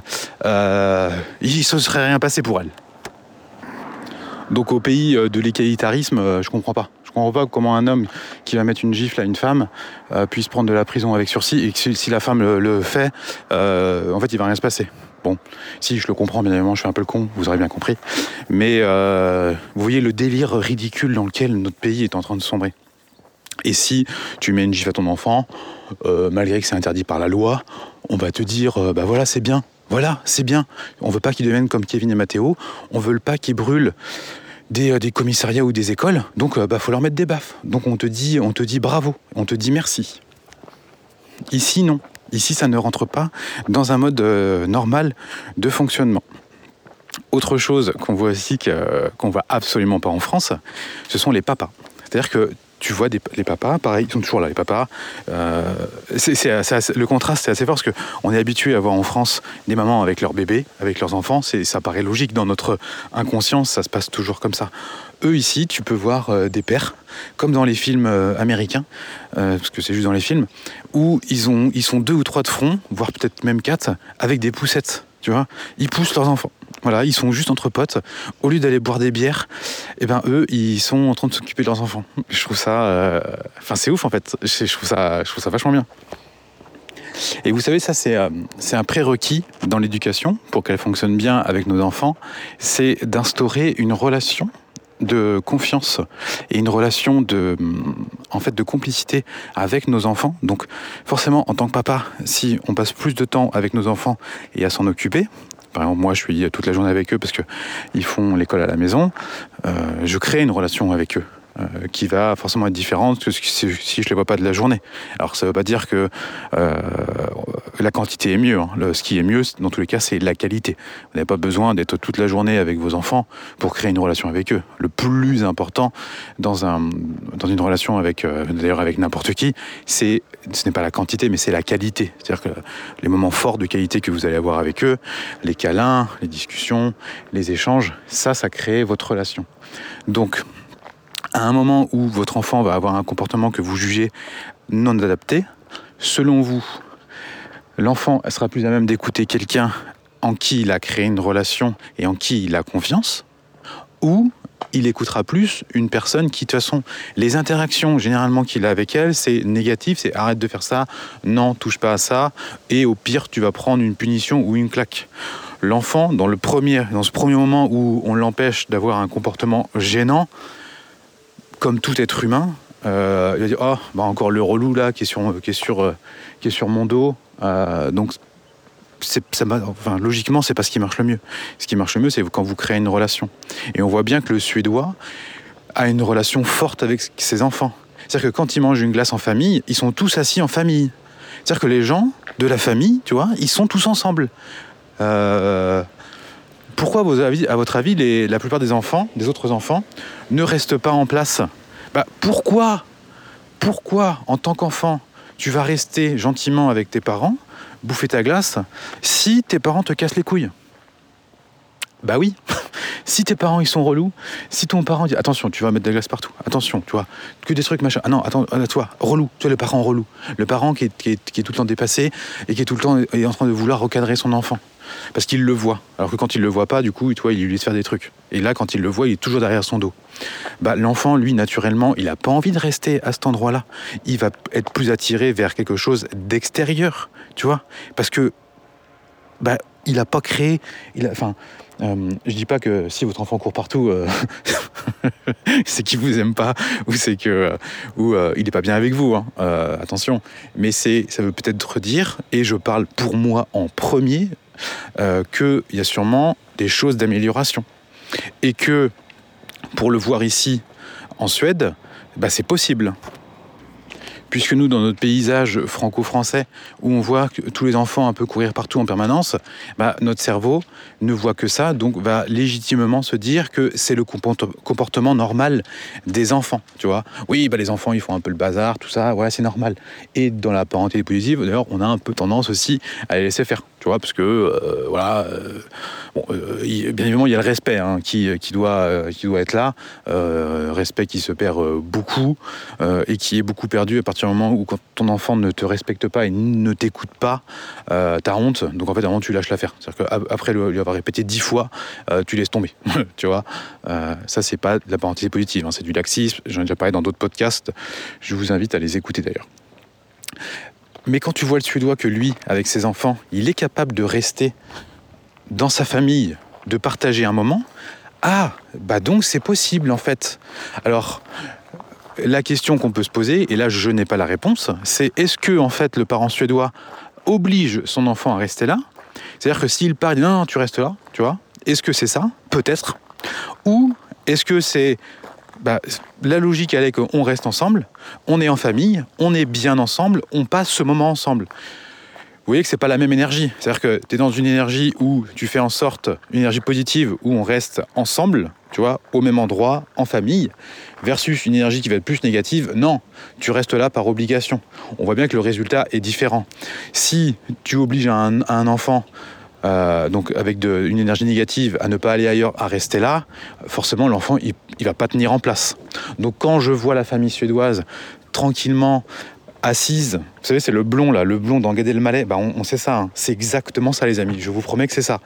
euh, il ne se serait rien passé pour elle. Donc au pays euh, de l'égalitarisme, je comprends pas. Je comprends pas comment un homme qui va mettre une gifle à une femme puisse prendre de la prison avec sursis et que si, la femme le, fait, en fait il va rien se passer. Bon, si je le comprends, bien évidemment, je suis un peu le con, vous aurez bien compris. Mais vous voyez le délire ridicule dans lequel notre pays est en train de sombrer. Et si tu mets une gifle à ton enfant, euh, malgré que c'est interdit par la loi, on va te dire, euh, bah voilà, c'est bien, voilà, c'est bien. On veut pas qu'ils deviennent comme Kevin et Mathéo, on veut pas qu'ils brûlent des, euh, des, commissariats ou des écoles, donc bah faut leur mettre des baffes. Donc on te dit, on te dit bravo, on te dit merci. Ici non, ici ça ne rentre pas dans un mode normal de fonctionnement. Autre chose qu'on voit aussi qu'on voit absolument pas en France, ce sont les papas. C'est-à-dire que tu vois les papas, pareil, ils sont toujours là, les papas. Euh, le contraste, c'est assez fort parce qu'on est habitué à voir en France des mamans avec leurs bébés, avec leurs enfants. Ça paraît logique dans notre inconscience, ça se passe toujours comme ça. Eux, ici, tu peux voir euh, des pères, comme dans les films euh, américains, parce que c'est juste dans les films, où ils, ont, sont deux ou trois de front, voire peut-être même quatre, avec des poussettes. Tu ils poussent leurs enfants. Voilà, ils sont juste entre potes. Au lieu d'aller boire des bières, eh ben eux, ils sont en train de s'occuper de leurs enfants. Je trouve ça, euh, enfin c'est ouf en fait. Je trouve ça, je trouve ça vachement bien. Et vous savez, ça c'est euh, un prérequis dans l'éducation pour qu'elle fonctionne bien avec nos enfants, c'est d'instaurer une relation de confiance et une relation de en fait de complicité avec nos enfants. Donc forcément en tant que papa, si on passe plus de temps avec nos enfants et à s'en occuper, par exemple, moi, je suis toute la journée avec eux parce qu'ils font l'école à la maison. Euh, je crée une relation avec eux. Euh, qui va forcément être différente si, je ne les vois pas de la journée. Alors ça ne veut pas dire que euh, la quantité est mieux. Hein. ce qui est mieux, dans tous les cas, c'est la qualité. Vous n'avez pas besoin d'être toute la journée avec vos enfants pour créer une relation avec eux. Le plus important dans une relation avec, euh, d'ailleurs avec n'importe qui, c'est ce n'est pas la quantité, mais c'est la qualité. C'est-à-dire que les moments forts de qualité que vous allez avoir avec eux, les câlins, les discussions, les échanges, ça, ça crée votre relation. Donc, à un moment où votre enfant va avoir un comportement que vous jugez non adapté, selon vous, l'enfant sera plus à même d'écouter quelqu'un en qui il a créé une relation et en qui il a confiance, ou il écoutera plus une personne qui, de toute façon, les interactions généralement qu'il a avec elle, c'est négatif, c'est arrête de faire ça, non, touche pas à ça, et au pire, tu vas prendre une punition ou une claque. L'enfant, dans, le premier, dans ce premier moment où on l'empêche d'avoir un comportement gênant, comme tout être humain, euh, il va dire Oh, bah encore le relou là qui est sur, qui est sur, euh, qui est sur mon dos. Euh, donc, ça, enfin, logiquement, c'est pas ce qui marche le mieux. Ce qui marche le mieux, c'est quand vous créez une relation. Et on voit bien que le Suédois a une relation forte avec ses enfants. C'est-à-dire que quand ils mangent une glace en famille, ils sont tous assis en famille. C'est-à-dire que les gens de la famille, tu vois, ils sont tous ensemble. Pourquoi, à votre avis, la plupart des enfants, des autres enfants, ne restent pas en place? Bah, Pourquoi? Pourquoi, en tant qu'enfant, tu vas rester gentiment avec tes parents, bouffer ta glace, si tes parents te cassent les couilles? Bah oui Si tes parents ils sont relous, si ton parent dit attention, tu vas mettre de la glace partout, attention, tu vois, que des trucs machin. Ah non, attends, à toi, relou, tu es le parent relou. Le parent qui est, tout le temps dépassé et qui est tout le temps en train de vouloir recadrer son enfant. Parce qu'il le voit. Alors que quand il le voit pas, du coup, tu vois, il lui laisse faire des trucs. Et là, quand il le voit, il est toujours derrière son dos. Bah, l'enfant, lui, naturellement, il n'a pas envie de rester à cet endroit-là. Il va être plus attiré vers quelque chose d'extérieur, tu vois. Parce que, bah, il n'a pas créé. Enfin, euh, je dis pas que si votre enfant court partout, euh, c'est qu'il vous aime pas ou c'est que euh, ou euh, il est pas bien avec vous. Hein. Attention, mais c'est ça veut peut-être dire et je parle pour moi en premier qu'il y a sûrement des choses d'amélioration et que pour le voir ici en Suède, bah, c'est possible puisque nous, dans notre paysage franco-français, où on voit tous les enfants un peu courir partout en permanence, bah, notre cerveau ne voit que ça, donc va légitimement se dire que c'est le comportement normal des enfants, tu vois. Oui, bah, les enfants, ils font un peu le bazar, tout ça, ouais, c'est normal. Et dans la parenté positive, d'ailleurs, on a un peu tendance aussi à les laisser faire parce que, euh, voilà, euh, euh, bien évidemment, il y a le respect hein, qui, doit, être là, respect qui se perd beaucoup et qui est beaucoup perdu à partir du moment où quand ton enfant ne te respecte pas et ne t'écoute pas, t'as honte, donc en fait, à un moment, tu lâches l'affaire. C'est-à-dire qu'après lui avoir répété dix fois, tu laisses tomber, tu vois. ça, c'est pas de la parenté positive, hein, c'est du laxisme, j'en ai déjà parlé dans d'autres podcasts, je vous invite à les écouter d'ailleurs. Mais quand tu vois le Suédois que lui, avec ses enfants, il est capable de rester dans sa famille, de partager un moment, ah, bah donc c'est possible en fait. Alors, la question qu'on peut se poser, et là je n'ai pas la réponse, c'est est-ce que en fait le parent suédois oblige son enfant à rester là? C'est-à-dire que s'il part, il dit non, non, tu restes là, tu vois Est-ce que c'est ça? Peut-être. Ou est-ce que c'est bah, la logique, elle est qu'on reste ensemble, on est en famille, on est bien ensemble, on passe ce moment ensemble. Vous voyez que c'est pas la même énergie. C'est-à-dire que tu es dans une énergie où tu fais en sorte, une énergie positive, où on reste ensemble, tu vois, au même endroit, en famille, versus une énergie qui va être plus négative. Non, tu restes là par obligation. On voit bien que le résultat est différent. Si tu obliges un, un enfant euh, donc avec une énergie négative, à ne pas aller ailleurs, à rester là, forcément l'enfant il, va pas tenir en place. Donc quand je vois la famille suédoise tranquillement assise, vous savez c'est le blond là, le blond dans Gad Elmaleh, bah on, on sait ça, hein. c'est exactement ça les amis, je vous promets que c'est ça.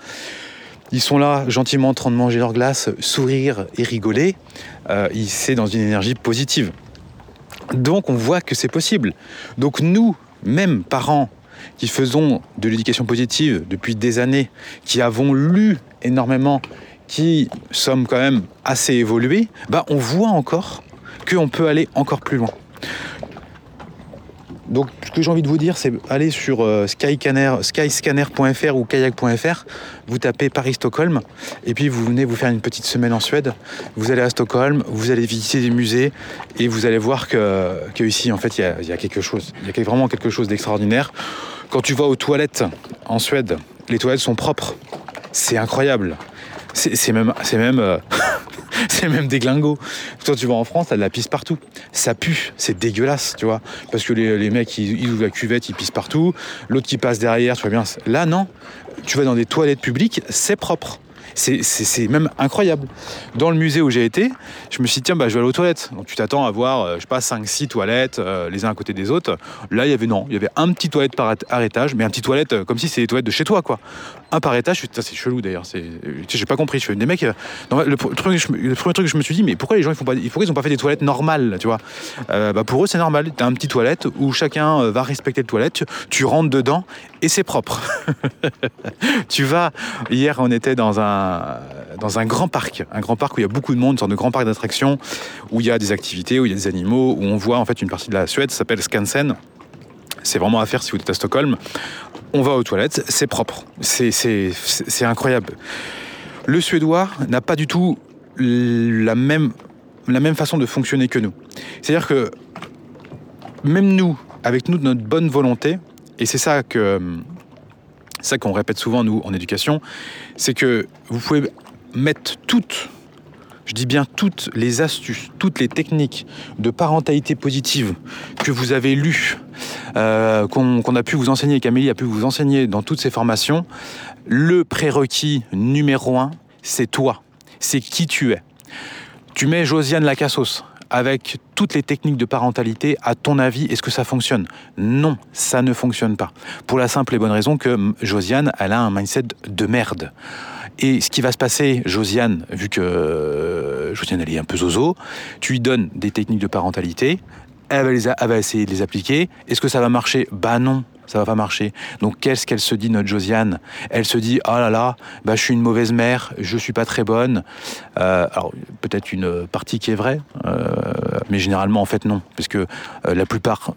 Ils sont là gentiment en train de manger leur glace, sourire et rigoler. Euh, c'est dans une énergie positive. Donc on voit que c'est possible. Donc nous, même parents, qui faisons de l'éducation positive depuis des années, qui avons lu énormément, qui sommes quand même assez évolués, bah on voit encore qu'on peut aller encore plus loin. Donc, ce que j'ai envie de vous dire, c'est aller sur euh, skyscanner.fr skyscanner ou kayak.fr, vous tapez Paris-Stockholm, et puis vous venez vous faire une petite semaine en Suède. Vous allez à Stockholm, vous allez visiter des musées, et vous allez voir que, ici, en fait, il y, y, a quelque chose. Il y a vraiment quelque chose d'extraordinaire. Quand tu vas aux toilettes en Suède, les toilettes sont propres. C'est incroyable. C'est même, c'est même, euh, c'est même déglingo. Quand tu vas en France, t'as de la pisse partout. Ça pue, c'est dégueulasse, tu vois. Parce que les, les mecs, ils, ils, ouvrent la cuvette, ils pissent partout. L'autre qui passe derrière, tu vois bien. Là, non. Tu vas dans des toilettes publiques, c'est propre. C'est même incroyable. Dans le musée où j'ai été, je me suis dit, tiens, bah, je vais aller aux toilettes. Donc tu t'attends à voir, euh, je sais pas, 5-6 toilettes, euh, les uns à côté des autres. Là, il y avait non, il y avait un petit toilette par étage, mais un petit toilette euh, comme si c'était les toilettes de chez toi, quoi. Un par étage, c'est chelou d'ailleurs. J'ai pas compris. Je fais, des mecs, le, le, premier, truc que je me suis dit, mais pourquoi les gens ils font pas, pourquoi ils ont pas fait des toilettes normales, tu vois? Bah, Pour eux, c'est normal. T'as un petit toilette où chacun va respecter le toilette, tu rentres dedans et c'est propre. tu vas, hier on était dans un, dans un grand parc, un grand parc où il y a beaucoup de monde, sorte de grand parc d'attractions, où il y a des activités, où il y a des animaux, où on voit en fait une partie de la Suède, ça s'appelle Skansen. C'est vraiment à faire si vous êtes à Stockholm. On va aux toilettes, c'est propre, c'est incroyable. Le Suédois n'a pas du tout la même, la même façon de fonctionner que nous. C'est-à-dire que même nous, avec nous, notre bonne volonté, et c'est ça que ça qu'on répète souvent nous en éducation, c'est que vous pouvez mettre toutes, je dis bien toutes les astuces, toutes les techniques de parentalité positive que vous avez lues, euh, qu'on a pu vous enseigner, qu'Amélie a pu vous enseigner dans toutes ces formations, le prérequis numéro un, c'est toi, c'est qui tu es. Tu mets Josiane Lacassos, avec toutes les techniques de parentalité, à ton avis, est-ce que ça fonctionne? Non, ça ne fonctionne pas. Pour la simple et bonne raison que Josiane, elle a un mindset de merde. Et ce qui va se passer, Josiane, vu que euh, Josiane, elle est un peu zozo, tu lui donnes des techniques de parentalité, elle va, elle va essayer de les appliquer. Est-ce que ça va marcher? Bah non, ça va pas marcher. Donc qu'est-ce qu'elle se dit, notre Josiane? Elle se dit, oh là là, bah, je suis une mauvaise mère, je suis pas très bonne. Euh, alors peut-être une partie qui est vraie, euh, mais généralement en fait non, parce que euh, la plupart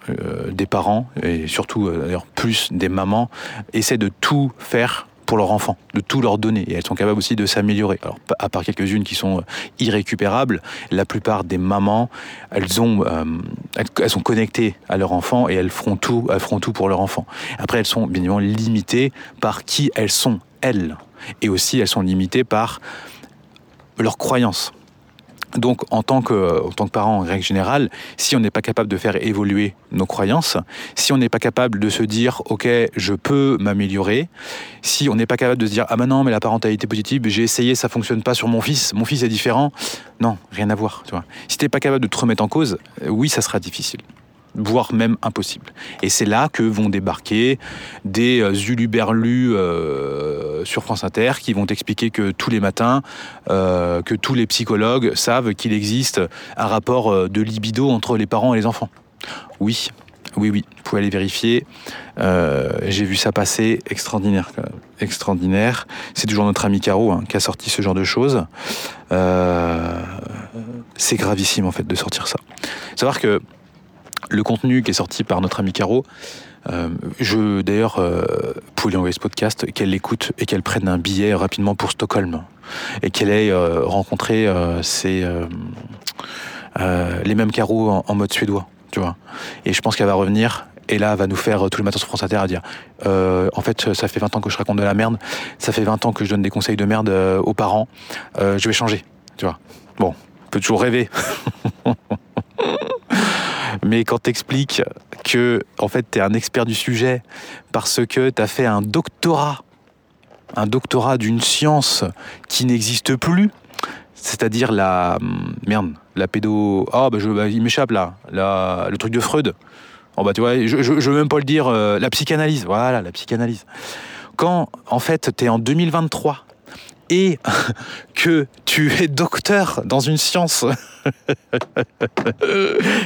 des parents, et surtout d'ailleurs plus des mamans, essaient de tout faire pour leur enfant, de tout leur donner. Et elles sont capables aussi de s'améliorer. Alors, à part quelques-unes qui sont euh, irrécupérables, la plupart des mamans, euh, elles, sont connectées à leur enfant et elles feront tout, elles feront tout pour leur enfant. Après, elles sont bien évidemment limitées par qui elles sont, elles. Et aussi, elles sont limitées par leurs croyances. Donc, en tant que, en tant que parent, en règle générale, si on n'est pas capable de faire évoluer nos croyances, si on n'est pas capable de se dire, OK, je peux m'améliorer, si on n'est pas capable de se dire, ah ben mais la parentalité positive, j'ai essayé, ça fonctionne pas sur mon fils, mon fils est différent, non, rien à voir, tu. Si t'es pas capable de te remettre en cause, oui, ça sera difficile voire même impossible. Et c'est là que vont débarquer des euh, uluberlus euh, sur France Inter qui vont expliquer que tous les matins, euh, que tous les psychologues savent qu'il existe un rapport de libido entre les parents et les enfants. Oui, oui, oui, vous pouvez aller vérifier. J'ai vu ça passer, extraordinaire, extraordinaire. C'est toujours notre ami Caro hein, qui a sorti ce genre de choses. c'est gravissime en fait de sortir ça. Savoir que le contenu qui est sorti par notre ami Caro, euh, je d'ailleurs euh, pour lui envoyer ce podcast, qu'elle l'écoute et qu'elle prenne un billet rapidement pour Stockholm et qu'elle ait euh, rencontré les mêmes carreaux en, mode suédois, tu vois. Et je pense qu'elle va revenir et là, elle va nous faire tous les matins sur France Inter à dire En fait, ça fait 20 ans que je raconte de la merde, ça fait 20 ans que je donne des conseils de merde aux parents, je vais changer, tu vois. Bon, on peut toujours rêver. Mais quand t'expliques que, en fait, t'es un expert du sujet parce que t'as fait un doctorat, un doctorat d'une science qui n'existe plus, c'est-à-dire la merde, la pédo. Oh bah, il m'échappe là, le truc de Freud. Oh bah tu vois, je, je, veux même pas le dire, euh, la psychanalyse. Voilà, la psychanalyse. Quand en fait t'es en 2023 et que tu es docteur dans une science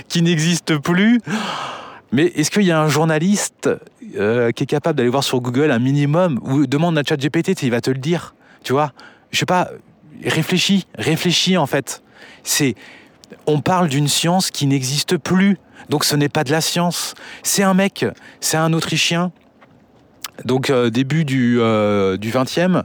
qui n'existe plus. Mais est-ce qu'il y a un journaliste euh, qui est capable d'aller voir sur Google un minimum ou demande à ChatGPT, il va te le dire, tu vois? Je sais pas, réfléchis, réfléchis en fait. C'est, on parle d'une science qui n'existe plus, donc ce n'est pas de la science. C'est un mec, c'est un Autrichien. Donc euh, début du, euh, du 20e, euh,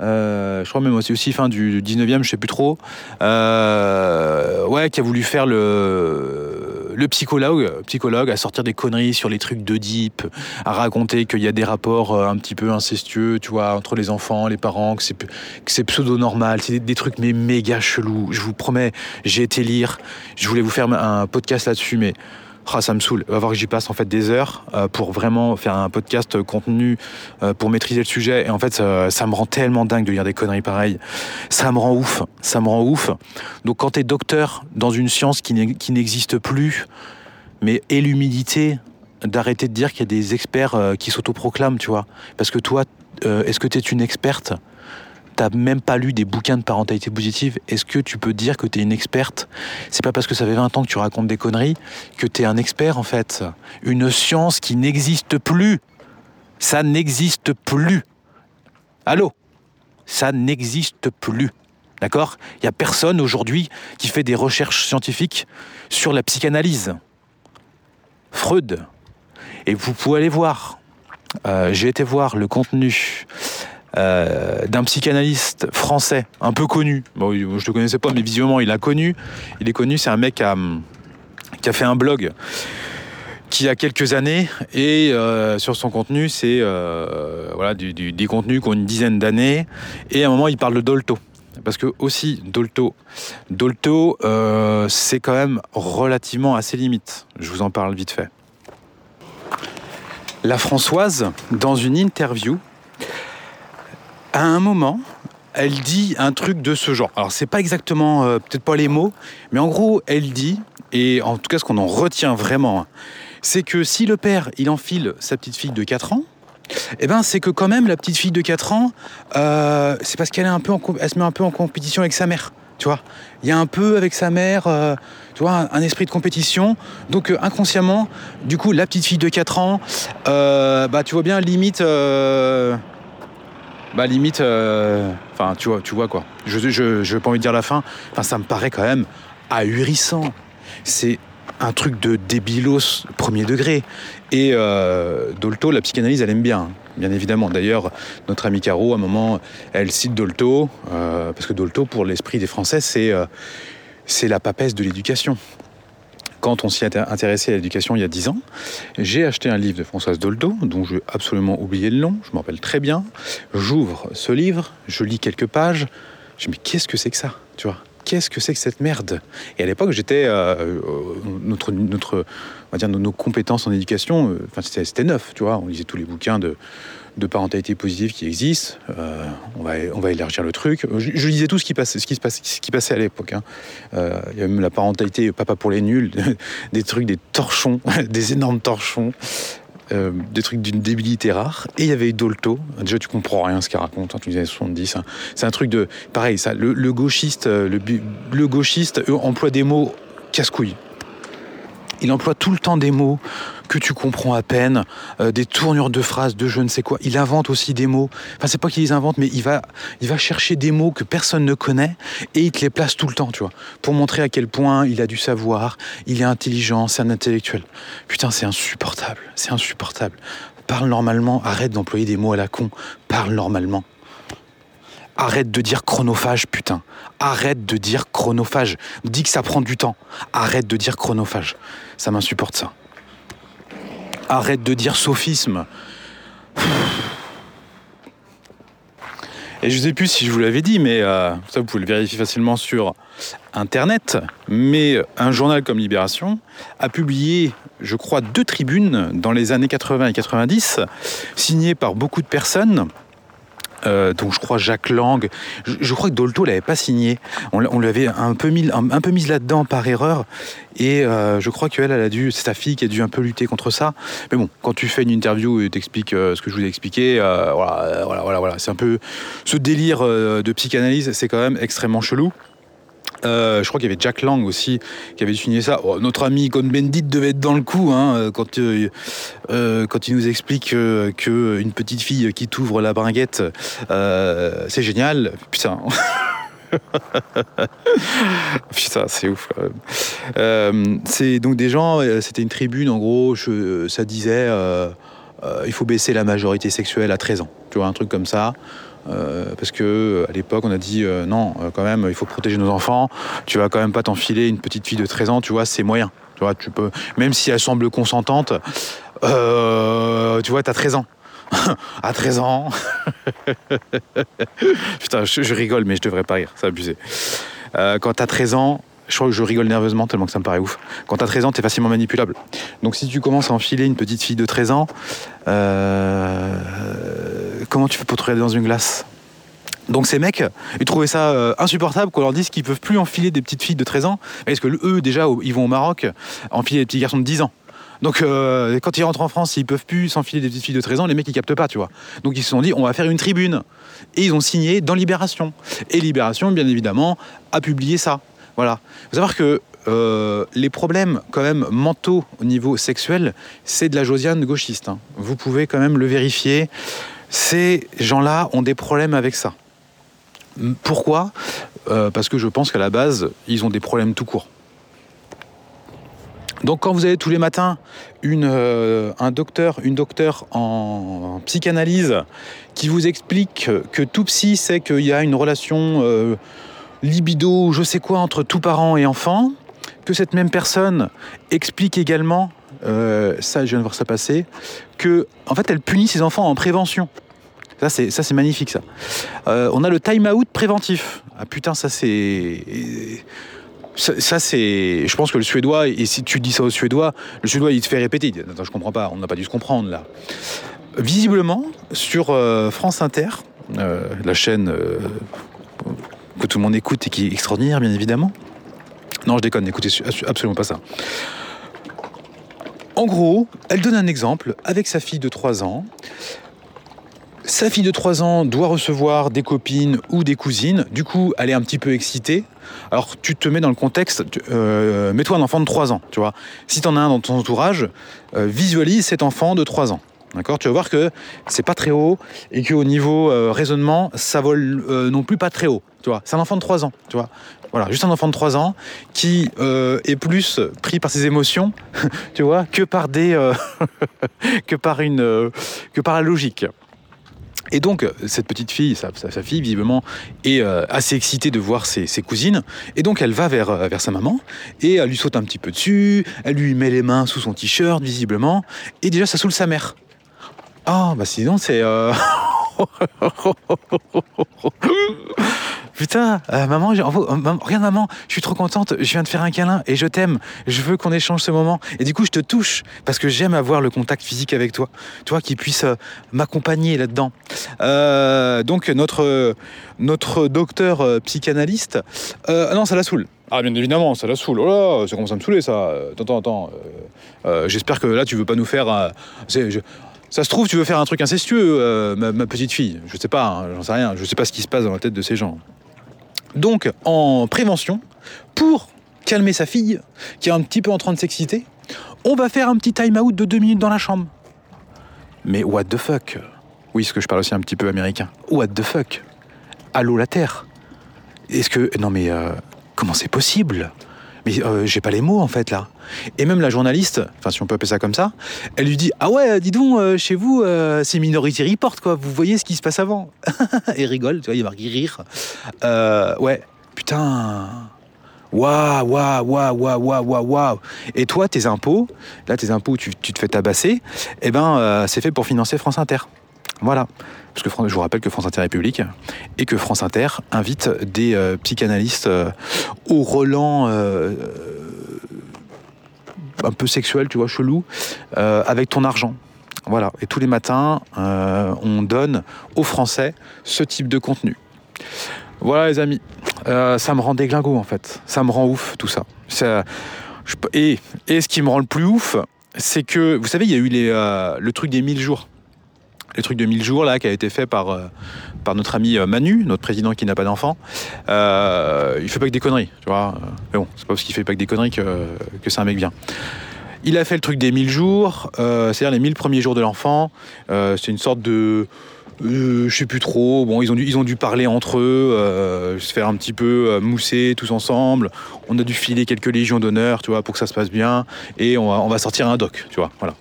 je crois même aussi, aussi fin du 19e, je sais plus trop, euh, ouais, qui a voulu faire le, psychologue, psychologue, à sortir des conneries sur les trucs d'Oedipe, à raconter qu'il y a des rapports euh, un petit peu incestueux, tu vois, entre les enfants, les parents, que c'est pseudo-normal, c'est des, trucs mais méga chelous. Je vous promets, j'ai été lire, je voulais vous faire un podcast là-dessus, mais Ah, ça me saoule. Va voir que j'y passe en fait des heures euh, pour vraiment faire un podcast euh, contenu euh, pour maîtriser le sujet. Et en fait, ça, me rend tellement dingue de lire des conneries pareilles. Ça me rend ouf. Ça me rend ouf. Donc, quand t'es docteur dans une science qui n'e- qui n'existe plus, mais aie l'humilité d'arrêter de dire qu'il y a des experts qui s'autoproclament, tu vois. Parce que toi, est-ce que tu es une experte T'as même pas lu des bouquins de parentalité positive. Est-ce que tu peux dire que tu es une experte? C'est pas parce que ça fait 20 ans que tu racontes des conneries que tu es un expert en fait. Une science qui n'existe plus. Ça n'existe plus. Allô? Ça n'existe plus. D'accord? Il y a personne aujourd'hui qui fait des recherches scientifiques sur la psychanalyse. Freud. Et vous pouvez aller voir. Euh, J'ai été voir le contenu euh, d'un psychanalyste français, un peu connu. Je ne le connaissais pas, mais visiblement, il a connu. Il est connu, c'est un mec qui a, qui a fait un blog qui a quelques années et euh, sur son contenu c'est euh, des contenus qui ont une dizaine d'années. Et à un moment il parle de Dolto. Parce que aussi Dolto. Dolto euh, c'est quand même relativement à ses limites je vous en parle vite fait. La Françoise dans une interview à un moment elle dit un truc de ce genre alors c'est pas exactement euh, peut-être pas les mots mais en gros elle dit et en tout cas ce qu'on en retient vraiment c'est que si le père il enfile sa petite fille de 4 ans, eh ben c'est que quand même la petite fille de 4 ans, euh, c'est parce qu'elle est un peu elle se met un peu en compétition avec sa mère. Tu vois, il y a un peu avec sa mère, euh, tu vois, un, esprit de compétition. Donc inconsciemment, du coup, la petite fille de 4 ans, bah tu vois bien limite, bah limite, euh, enfin tu vois, tu vois quoi. Je je je veux pas envie de dire la fin. Enfin ça me paraît quand même ahurissant. C'est un truc de débilos premier degré. Et euh, Dolto, la psychanalyse, elle aime bien, bien évidemment. D'ailleurs, notre amie Caro, à un moment, elle cite Dolto, euh, parce que Dolto, pour l'esprit des Français, c'est euh, c'est la papesse de l'éducation. Quand on s'y est intéressé à l'éducation il y a dix ans, j'ai acheté un livre de Françoise Dolto, dont je vais absolument oublier le nom, je m'en rappelle très bien. J'ouvre ce livre, je lis quelques pages, je me dis, mais qu'est-ce que c'est que ça Tu vois? Qu'est-ce que c'est que cette merde? Et à l'époque, j'étais. euh, euh, notre, notre, on nos, compétences en éducation, euh, c'était neuf, tu vois. On lisait tous les bouquins de, de parentalité positive qui existent. Euh, on, va, on va élargir le truc. Je, je lisais tout ce qui passait, ce qui, se passait, ce qui passait à l'époque. hein. Euh, Il y avait même la parentalité papa pour les nuls, des trucs, des torchons, des énormes torchons. euh, des trucs d'une débilité rare. Et il y avait Dolto. Déjà, tu comprends rien ce qu'il raconte. Hein, tu disais 70. hein. C'est un truc de. Pareil, le, gauchiste, euh, le, gauchiste emploie des mots casse-couilles. Il emploie tout le temps des mots que tu comprends à peine, euh, des tournures de phrases, de je ne sais quoi. Il invente aussi des mots. Enfin, c'est pas qu'il les invente, mais il va, il va chercher des mots que personne ne connaît et il te les place tout le temps, tu vois, pour montrer à quel point il a du savoir, il est intelligent, c'est un intellectuel. Putain, c'est insupportable, c'est insupportable. Parle normalement, arrête d'employer des mots à la con, parle normalement. Arrête de dire chronophage, putain. Arrête de dire chronophage. Dis que ça prend du temps. Arrête de dire chronophage. Ça m'insupporte ça. Arrête de dire sophisme. Et je sais plus si je vous l'avais dit, mais euh, ça vous pouvez le vérifier facilement sur Internet. Mais un journal comme Libération a publié, je crois, deux tribunes dans les années 80 et 90, signées par beaucoup de personnes. Euh, donc je crois Jacques Lang, je, crois que Dolto l'avait pas signé. On, on l'avait un peu mis, un, peu mise là-dedans par erreur. Et euh, je crois qu'elle, elle a dû, c'est sa fille qui a dû un peu lutter contre ça. Mais bon, quand tu fais une interview et t'expliques euh, ce que je vous ai expliqué, euh, voilà, voilà, voilà, voilà, c'est un peu ce délire de psychanalyse, c'est quand même extrêmement chelou. Euh, je crois qu'il y avait Jack Lang aussi qui avait signé ça. Oh, notre ami Cohn-Bendit devait être dans le coup hein, quand, euh, euh, quand il nous explique que une petite fille qui t'ouvre la bringuette, c'est génial. Putain. Putain, c'est ouf. c'est donc des gens. C'était une tribune en gros. ça disait. il faut baisser la majorité sexuelle à 13 ans. Tu vois, un truc comme ça. Euh, parce que à l'époque, on a dit euh, non, euh, quand même, il faut protéger nos enfants. Tu vas quand même pas t'enfiler une petite fille de 13 ans, tu vois, c'est moyen. Tu vois, tu peux, même si elle semble consentante, euh, tu vois, t'as 13 ans. à 13 ans. Putain, je, je rigole, mais je devrais pas rire, c'est abusé. Euh, quand t'as 13 ans, Je crois que je rigole nerveusement tellement que ça me paraît ouf. Quand t'as 13 ans, t'es facilement manipulable. Donc si tu commences à enfiler une petite fille de 13 ans, euh, comment tu fais pour te regarder dans une glace? Donc ces mecs, ils trouvaient ça euh, insupportable qu'on leur dise qu'ils peuvent plus enfiler des petites filles de 13 ans, parce que eux déjà, ils vont au Maroc enfiler des petits garçons de 10 ans? Donc euh, quand ils rentrent en France, ils peuvent plus s'enfiler des petites filles de 13 ans, les mecs ils captent pas, tu vois. Donc ils se sont dit on va faire une tribune. Et ils ont signé dans Libération. Et Libération, bien évidemment, a publié ça. Voilà. Il faut savoir que euh, les problèmes quand même mentaux au niveau sexuel, c'est de la Josiane gauchiste. hein. Vous pouvez quand même le vérifier. Ces gens-là ont des problèmes avec ça. Pourquoi? Euh, Parce que je pense qu'à la base, ils ont des problèmes tout court. Donc quand vous avez tous les matins euh, un docteur, une docteure en, psychanalyse qui vous explique que tout psy c'est qu'il y a une relation libido je sais quoi entre tout parent et enfant, que cette même personne explique également, euh, ça je viens de voir ça passer, que en fait elle punit ses enfants en prévention. Ça c'est ça c'est magnifique ça. Euh, on a le time out préventif. Ah putain ça c'est ça, c'est. Je pense que le suédois, et si tu dis ça au suédois, le suédois il te fait répéter. Attends, je comprends pas, on n'a pas dû se comprendre là. Visiblement, sur euh, France Inter, la chaîne que tout le monde écoute et qui est extraordinaire, bien évidemment. Non, je déconne, n'écoutez absolument pas ça. En gros, elle donne un exemple avec sa fille de 3 ans. Sa fille de 3 ans doit recevoir des copines ou des cousines. Du coup, elle est un petit peu excitée. Alors, tu te mets dans le contexte. euh, Mets-toi un enfant de 3 ans, tu vois. Si tu en as un dans ton entourage, euh, visualise cet enfant de 3 ans. D'accord? Tu vas voir que c'est pas très haut et qu'au niveau euh, raisonnement, ça vole euh, non plus pas très haut. Tu vois, c'est un enfant de 3 ans, tu vois. Voilà, juste un enfant de 3 ans qui euh, est plus pris par ses émotions, tu vois, que par des que par une que par la logique. Et donc, cette petite fille, sa, fille, visiblement, est assez excitée de voir ses, ses cousines. Et donc, elle va vers, vers sa maman et elle lui saute un petit peu dessus. Elle lui met les mains sous son t-shirt, visiblement. Et déjà, ça saoule sa mère. Ah, bah sinon, c'est. euh, Putain, euh, oh, maman, regarde maman, je suis trop contente, je viens de faire un câlin et je t'aime, je veux qu'on échange ce moment. Et du coup, je te touche parce que j'aime avoir le contact physique avec toi, toi qui puisse euh, m'accompagner là-dedans. Euh, donc notre notre docteur euh, psychanalyste, euh, non, ça la saoule. Ah bien évidemment, ça la saoule. Oh là, ça commence à me saouler ça. Euh, Attends, attends. euh, euh, J'espère que là, tu veux pas nous faire. euh, ça se trouve, tu veux faire un truc incestueux, euh, ma, petite fille. Je sais pas, hein, j'en sais rien. Je sais pas ce qui se passe dans la tête de ces gens. Donc, en prévention, pour calmer sa fille, qui est un petit peu en train de s'exciter, on va faire un petit time-out de deux minutes dans la chambre. Mais what the fuck? Oui, parce que je parle aussi un petit peu américain. What the fuck? Allô la Terre Est-ce que... Non mais... euh, comment c'est possible? Mais euh, j'ai pas les mots en fait là. Et même la journaliste, enfin si on peut appeler ça comme ça, elle lui dit Ah ouais, dis donc, euh, chez vous, euh, c'est Minority Report quoi, vous voyez ce qui se passe avant. Et rigole, tu vois, il marque rire. Euh, ouais, putain. Waouh, waouh, waouh, waouh, waouh, waouh. Et toi, tes impôts, là, tes impôts, tu, tu te fais tabasser, eh ben, c'est fait pour financer France Inter. Voilà. Parce que je vous rappelle que France Inter est public et que France Inter invite des euh, psychanalystes euh, au relent euh, un peu sexuel, tu vois, chelou, euh, avec ton argent. Voilà. Et tous les matins, on donne aux Français ce type de contenu. Voilà, les amis. Ça me rend déglingo, en fait. Ça me rend ouf, tout ça. Et, et ce qui me rend le plus ouf, c'est que, vous savez, il y a eu le truc des 1000 jours. Le truc de 1000 jours, là, qui a été fait par, euh, par notre ami euh, Manu, notre président qui n'a pas d'enfant. Euh, il fait pas que des conneries, tu vois. Mais bon, c'est pas parce qu'il fait pas que des conneries que, que c'est un mec bien. Il a fait le truc des 1000 jours, euh, c'est-à-dire les 1000 premiers jours de l'enfant. C'est une sorte de. je sais plus trop. Bon, ils ont dû, ils ont dû parler entre eux, se faire un petit peu mousser tous ensemble. On a dû filer quelques légions d'honneur, tu vois, pour que ça se passe bien. Et on va, on va sortir un doc, tu vois, voilà.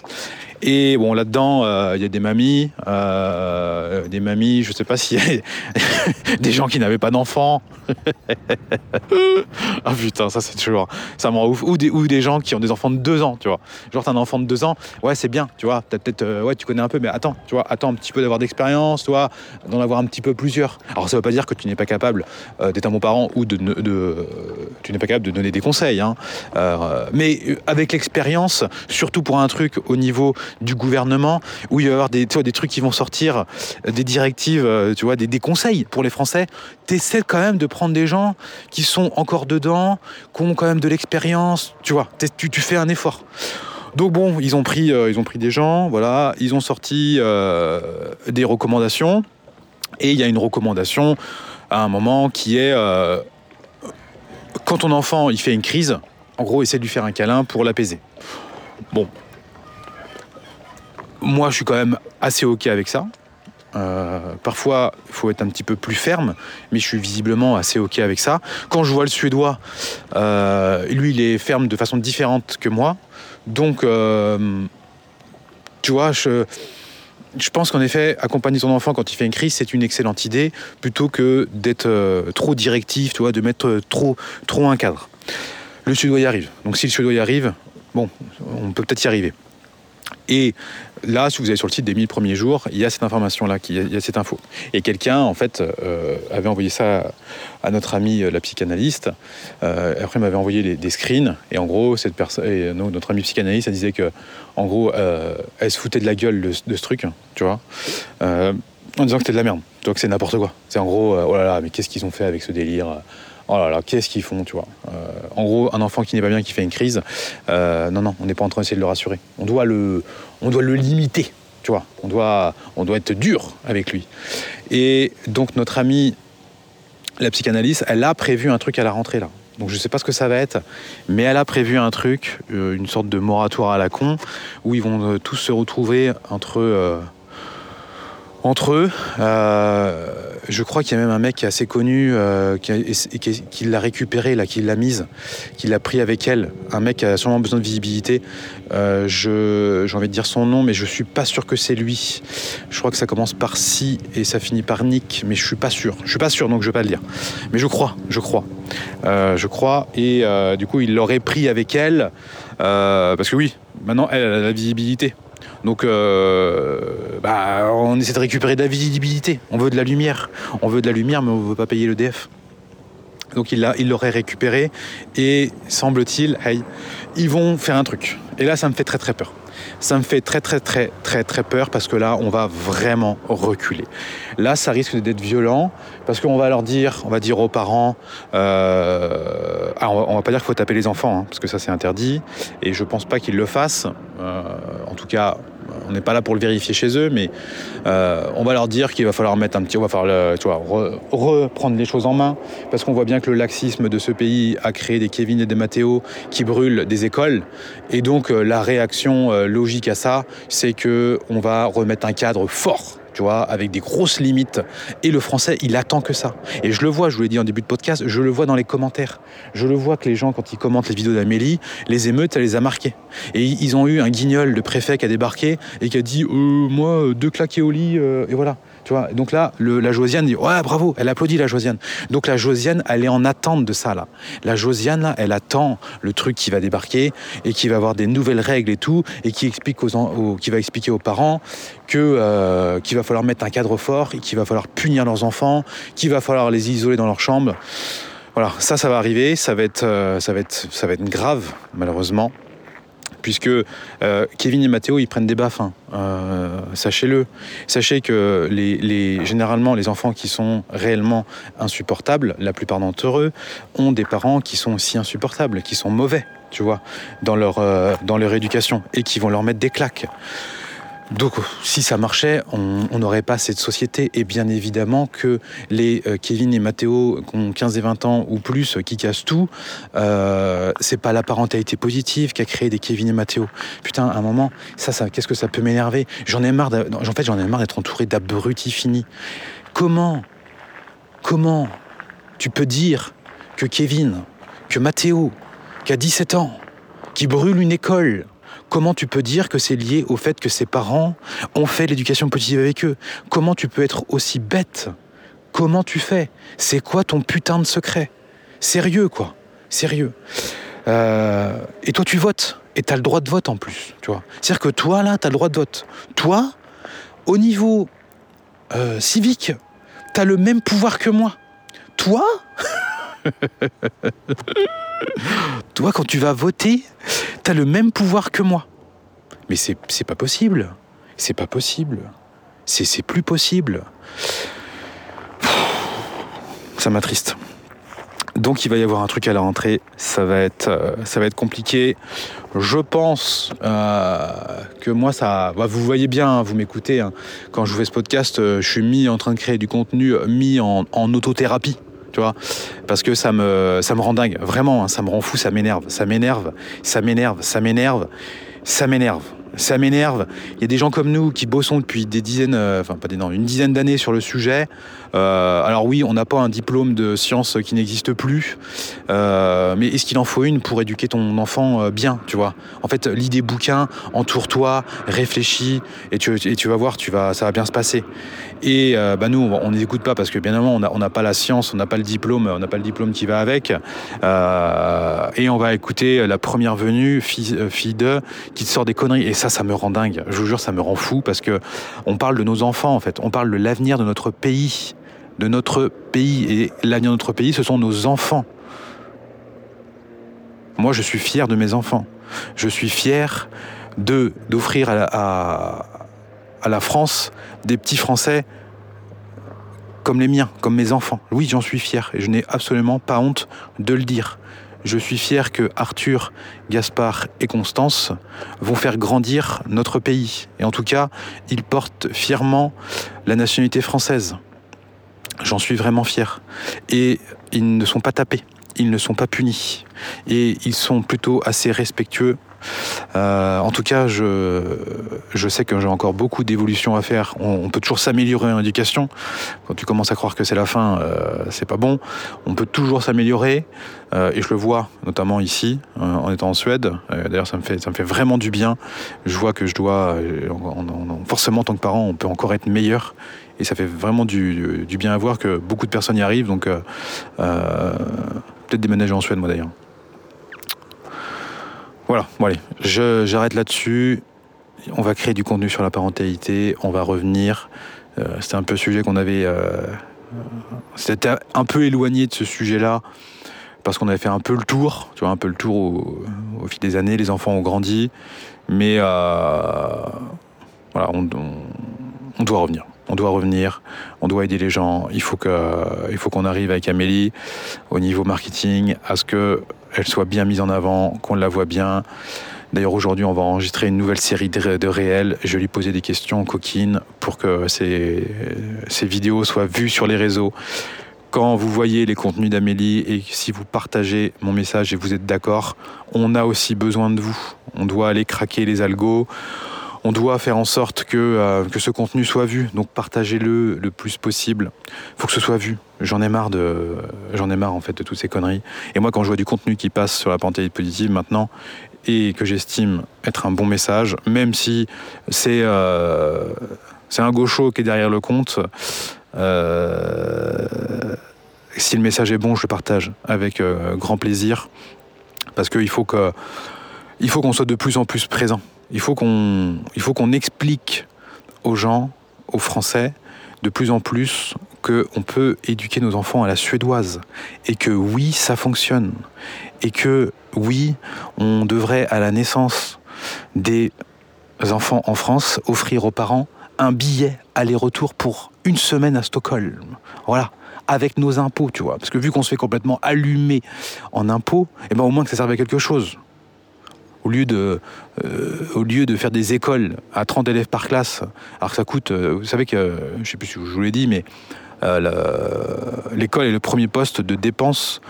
Et bon, là-dedans, euh, il y a des mamies, euh, des mamies, je sais pas s'il y a des gens qui n'avaient pas d'enfants. ah putain, ça c'est toujours, ça me rend ouf. Ou des, gens qui ont des enfants de deux ans, tu vois. Genre t'as un enfant de deux ans, ouais c'est bien, tu vois. T'as peut-être, euh, ouais tu connais un peu, mais attends, tu vois, attends un petit peu d'avoir d'expérience, tu vois, d'en avoir un petit peu plusieurs. Alors ça veut pas dire que tu n'es pas capable d'être un bon parent ou de, de, tu n'es pas capable de donner des conseils. Hein. Mais avec l'expérience, surtout pour un truc au niveau du gouvernement, où il va y avoir des, trucs qui vont sortir, des directives, tu vois, des, conseils pour les Français, tu essaies quand même de prendre des gens qui sont encore dedans, qui ont quand même de l'expérience, tu vois, tu, fais un effort. Donc bon, ils ont pris, euh, ils ont pris des gens, voilà, ils ont sorti euh, des recommandations, et il y a une recommandation à un moment qui est euh, quand ton enfant il fait une crise, en gros, essaie de lui faire un câlin pour l'apaiser. Bon, moi je suis quand même assez ok avec ça. parfois, il faut être un petit peu plus ferme, mais je suis visiblement assez ok avec ça. Quand je vois le Suédois, lui, il est ferme de façon différente que moi. Donc, euh, tu vois, je, je pense qu'en effet, accompagner ton enfant quand il fait une crise, c'est une excellente idée, plutôt que d'être euh, trop directif, tu vois, de mettre euh, trop, trop un cadre. Le suédois y arrive. Donc si le suédois y arrive, bon, on peut peut-être y arriver. Et là, si vous allez sur le site des 1000 premiers jours, il y a cette information-là, il y a cette info. Et quelqu'un, en fait, euh, avait envoyé ça à notre ami euh, la psychanalyste. Euh, après, m'avait envoyé des screens. Et en gros, et notre ami psychanalyste, elle disait que, en gros, elle se foutait de la gueule de, ce truc, tu vois, en disant que c'était de la merde. Donc c'est n'importe quoi. C'est en gros, oh là là, mais qu'est-ce qu'ils ont fait avec ce délire oh là là, qu'est-ce qu'ils font, tu vois. Euh, en gros, un enfant qui n'est pas bien, qui fait une crise, euh, non, non, on n'est pas en train d'essayer de le rassurer. On doit le, limiter, tu vois. On doit, on doit être dur avec lui. Et donc, notre amie, la psychanalyste, elle a prévu un truc à la rentrée, là. Donc je ne sais pas ce que ça va être, mais elle a prévu un truc, euh, une sorte de moratoire à la con, où ils vont tous se retrouver entre entre eux. Euh, je crois qu'il y a même un mec assez connu, euh, qui, l'a récupéré, là, qui l'a mise, qui l'a pris avec elle. Un mec qui a sûrement besoin de visibilité. Euh, j'ai envie de dire son nom, mais je suis pas sûr que c'est lui. Je crois que ça commence par Si et ça finit par Nick, mais je suis pas sûr. Je suis pas sûr, donc je vais pas le dire. Mais je crois, je crois. je crois. Et du coup, il l'aurait pris avec elle. parce que oui, maintenant, elle a la visibilité. Donc, euh, bah, on essaie de récupérer de la visibilité. On veut de la lumière. On veut de la lumière, mais on ne veut pas payer le DF. Donc il l'aurait récupéré et semble-t-il, ils vont faire un truc. Et là, ça me fait très très peur. Ça me fait très très très très très peur parce que là, on va vraiment reculer. Là, ça risque d'être violent parce qu'on va leur dire, on va dire aux parents, euh, on, va, pas dire qu'il faut taper les enfants hein, parce que ça c'est interdit et je pense pas qu'ils le fassent. Euh, en tout cas, on n'est pas là pour le vérifier chez eux, mais euh, on va leur dire qu'il va falloir mettre un petit, on va falloir reprendre les choses en main, parce qu'on voit bien que le laxisme de ce pays a créé des Kevin et des Matteo qui brûlent des écoles, et donc euh, la réaction euh, logique à ça, c'est que on va remettre un cadre fort avec des grosses limites. Et le français, il attend que ça. Et je le vois, je vous l'ai dit en début de podcast, je le vois dans les commentaires. Je le vois que les gens, quand ils commentent les vidéos d'Amélie, les émeutes, ça les a marqués. Et ils ont eu un guignol de préfet qui a débarqué et qui a dit euh, Moi, deux claqués au lit, euh, et voilà donc là, la Josiane dit Ouais, bravo, elle applaudit la Josiane. Donc la Josiane, elle est en attente de ça, là. La Josiane, elle attend le truc qui va débarquer et qui va avoir des nouvelles règles et tout, et qui, explique aux, va expliquer aux parents que euh, qu'il va falloir mettre un cadre fort et qu'il va falloir punir leurs enfants, qu'il va falloir les isoler dans leur chambre. Voilà, ça, ça va arriver, ça va euh, ça va ça va être grave, malheureusement puisque euh, Kevin et Matteo ils prennent des baffes. Hein. Euh, sachez-le. Sachez que généralement les enfants qui sont réellement insupportables, la plupart d'entre eux ont des parents qui sont aussi insupportables, qui sont mauvais, tu vois, dans leur, euh, dans leur éducation et qui vont leur mettre des claques. Donc si ça marchait, on n'aurait pas cette société. Et bien évidemment que les euh, Kevin et Mathéo qui ont 15 et 20 ans ou plus, qui cassent tout, euh, c'est pas la parentalité positive qui a créé des Kevin et Mathéo. Putain, à un moment, ça, qu'est-ce que ça peut m'énerver? J'en ai marre. En fait, j'en ai marre d'être entouré d'abrutis finis. Comment, comment tu peux dire que Kevin, que Mathéo, qui a 17 ans, qui brûle une école, Comment tu peux dire que c'est lié au fait que ses parents ont fait l'éducation positive avec eux? Comment tu peux être aussi bête? Comment tu fais? C'est quoi ton putain de secret? Sérieux, quoi. Sérieux. Euh, et toi, tu votes. Et tu as le droit de vote en plus, tu vois. C'est-à-dire que toi, là, tu as le droit de vote. Toi, au niveau euh, civique, tu as le même pouvoir que moi. Toi Toi, quand tu vas voter, t'as le même pouvoir que moi. Mais c'est pas possible. C'est pas possible. C'est plus possible. Ça m'attriste. Donc il va y avoir un truc à la rentrée, ça va être, euh, compliqué. Je pense euh, que moi, ça, bah, vous voyez bien, hein, vous m'écoutez, hein. quand je vous fais ce podcast, euh, je suis mis en train de créer du contenu, mis en, autothérapie. Parce que ça me, ça me rend dingue, vraiment, hein, ça me rend fou, ça m'énerve, ça m'énerve, ça m'énerve, ça m'énerve, ça m'énerve ça m'énerve. Il y a des gens comme nous qui bossons depuis des dizaines, euh, enfin pas des non, une dizaine d'années sur le sujet. Euh, alors oui, on n'a pas un diplôme de sciences qui n'existe plus, euh, mais est-ce qu'il en faut une pour éduquer ton enfant bien, tu vois? En fait, lis des bouquins, entoure-toi, réfléchis, et tu, vas voir, ça va bien se passer. Et bah nous, on n'écoute pas parce que bien évidemment, on n'a pas la science, on n'a pas le diplôme, on n'a pas le diplôme qui va avec. et on va écouter la première venue, fille, fille qui te sort des conneries. Et ça, ça me rend dingue. Je vous jure, ça me rend fou parce que on parle de nos enfants, en fait. On parle de l'avenir de notre pays. De notre pays. Et l'avenir de notre pays, ce sont nos enfants. Moi, je suis fier de mes enfants. Je suis fier d'offrir à, à, à la France des petits Français comme les miens, comme mes enfants. Oui, j'en suis fier et je n'ai absolument pas honte de le dire. Je suis fier que Arthur, Gaspard et Constance vont faire grandir notre pays. Et en tout cas, ils portent fièrement la nationalité française. J'en suis vraiment fier. Et ils ne sont pas tapés, ils ne sont pas punis. Et ils sont plutôt assez respectueux euh, en tout cas, je, je sais que j'ai encore beaucoup d'évolution à faire. On, peut toujours s'améliorer en éducation. Quand tu commences à croire que c'est la fin, euh, c'est pas bon. On peut toujours s'améliorer. Euh, et je le vois, notamment ici, en étant en Suède. D'ailleurs, ça me fait, ça me fait vraiment du bien. Je vois que je dois, forcément, en tant que parent, on peut encore être meilleur. Et ça fait vraiment du, bien à voir que beaucoup de personnes y arrivent. Donc, peut-être déménager en Suède, moi d'ailleurs. Voilà, bon allez, j'arrête là-dessus. On va créer du contenu sur la parentalité, on va revenir. Euh, c'était un peu sujet qu'on avait... Euh, c'était un peu éloigné de ce sujet-là, parce qu'on avait fait un peu le tour, tu vois, un peu le tour au, fil des années, les enfants ont grandi, mais euh, voilà, on, doit revenir. On doit revenir, on doit aider les gens. Il faut qu'on arrive avec Amélie au niveau marketing à ce que elle soit bien mise en avant, qu'on la voit bien. D'ailleurs, aujourd'hui, on va enregistrer une nouvelle série de, réels. Je lui poser des questions coquines pour que ces vidéos soient vues sur les réseaux. Quand vous voyez les contenus d'Amélie et si vous partagez mon message et vous êtes d'accord, on a aussi besoin de vous. On doit aller craquer les algos on doit faire en sorte que, euh, que ce contenu soit vu. Donc partagez-le le plus possible. Il faut que ce soit vu. J'en ai marre de, j'en ai marre en fait de toutes ces conneries. Et moi, quand je vois du contenu qui passe sur la pensée positive maintenant et que j'estime être un bon message, même si c'est euh, un gaucho qui est derrière le compte. Euh, si le message est bon, je le partage avec grand plaisir parce qu'il faut que faut qu'on soit de plus en plus présent il faut qu'on explique aux gens, aux Français, de plus en plus qu'on peut éduquer nos enfants à la suédoise et que oui, ça fonctionne et que oui, on devrait à la naissance des enfants en France offrir aux parents un billet aller-retour pour une semaine à Stockholm. Voilà avec nos impôts, tu vois. Parce que vu qu'on se fait complètement allumer en impôts, eh ben au moins que ça serve à quelque chose au lieu de, euh, au lieu de faire des écoles à 30 élèves par classe, alors que ça coûte, euh, vous savez que, je ne sais plus si je vous l'ai dit, mais euh, l'école est le premier poste de dépense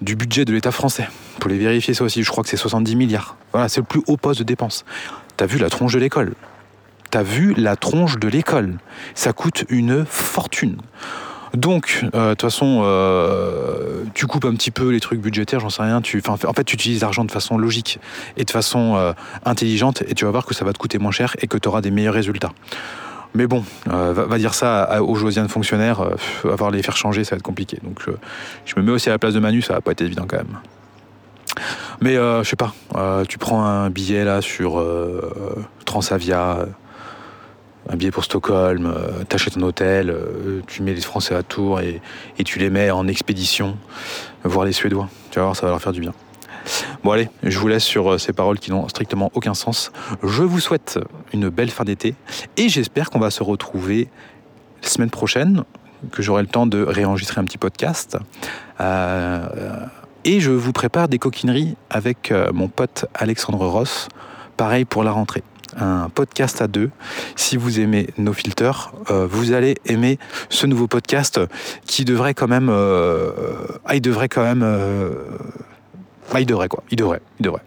du budget de l'État français. Pour les vérifier ça aussi, je crois que c'est 70 milliards. Voilà, c'est le plus haut poste de dépense. T'as vu la tronche de l'école? T'as vu la tronche de l'école? Ça coûte une fortune. Donc, euh, de toute façon, euh, tu coupes un petit peu les trucs budgétaires, j'en sais rien. En fait, tu utilises l'argent de façon logique et de façon euh, intelligente, et tu vas voir que ça va te coûter moins cher et que tu auras des meilleurs résultats. Mais bon, va, dire ça aux Josiane fonctionnaires, avoir les faire changer, ça va être compliqué. Donc, je me mets aussi à la place de Manu, ça va pas être évident quand même. Mais je sais pas, tu prends un billet là sur Transavia un billet pour Stockholm, euh, t'achètes un hôtel, euh, tu mets les Français à Tours et, et tu les mets en expédition voir les Suédois. Tu vas voir, ça va leur faire du bien. Bon allez, je vous laisse sur euh, ces paroles qui n'ont strictement aucun sens. Je vous souhaite une belle fin d'été et j'espère qu'on va se retrouver la semaine prochaine, que j'aurai le temps de réenregistrer un petit podcast. Euh, et je vous prépare des coquineries avec mon pote Alexandre Ross, pareil pour la rentrée. Un podcast à deux. Si vous aimez nos filters, euh, vous allez aimer ce nouveau podcast qui devrait quand même. Euh, ah, il devrait quand même. Ah, il devrait quoi. Il devrait. Il devrait.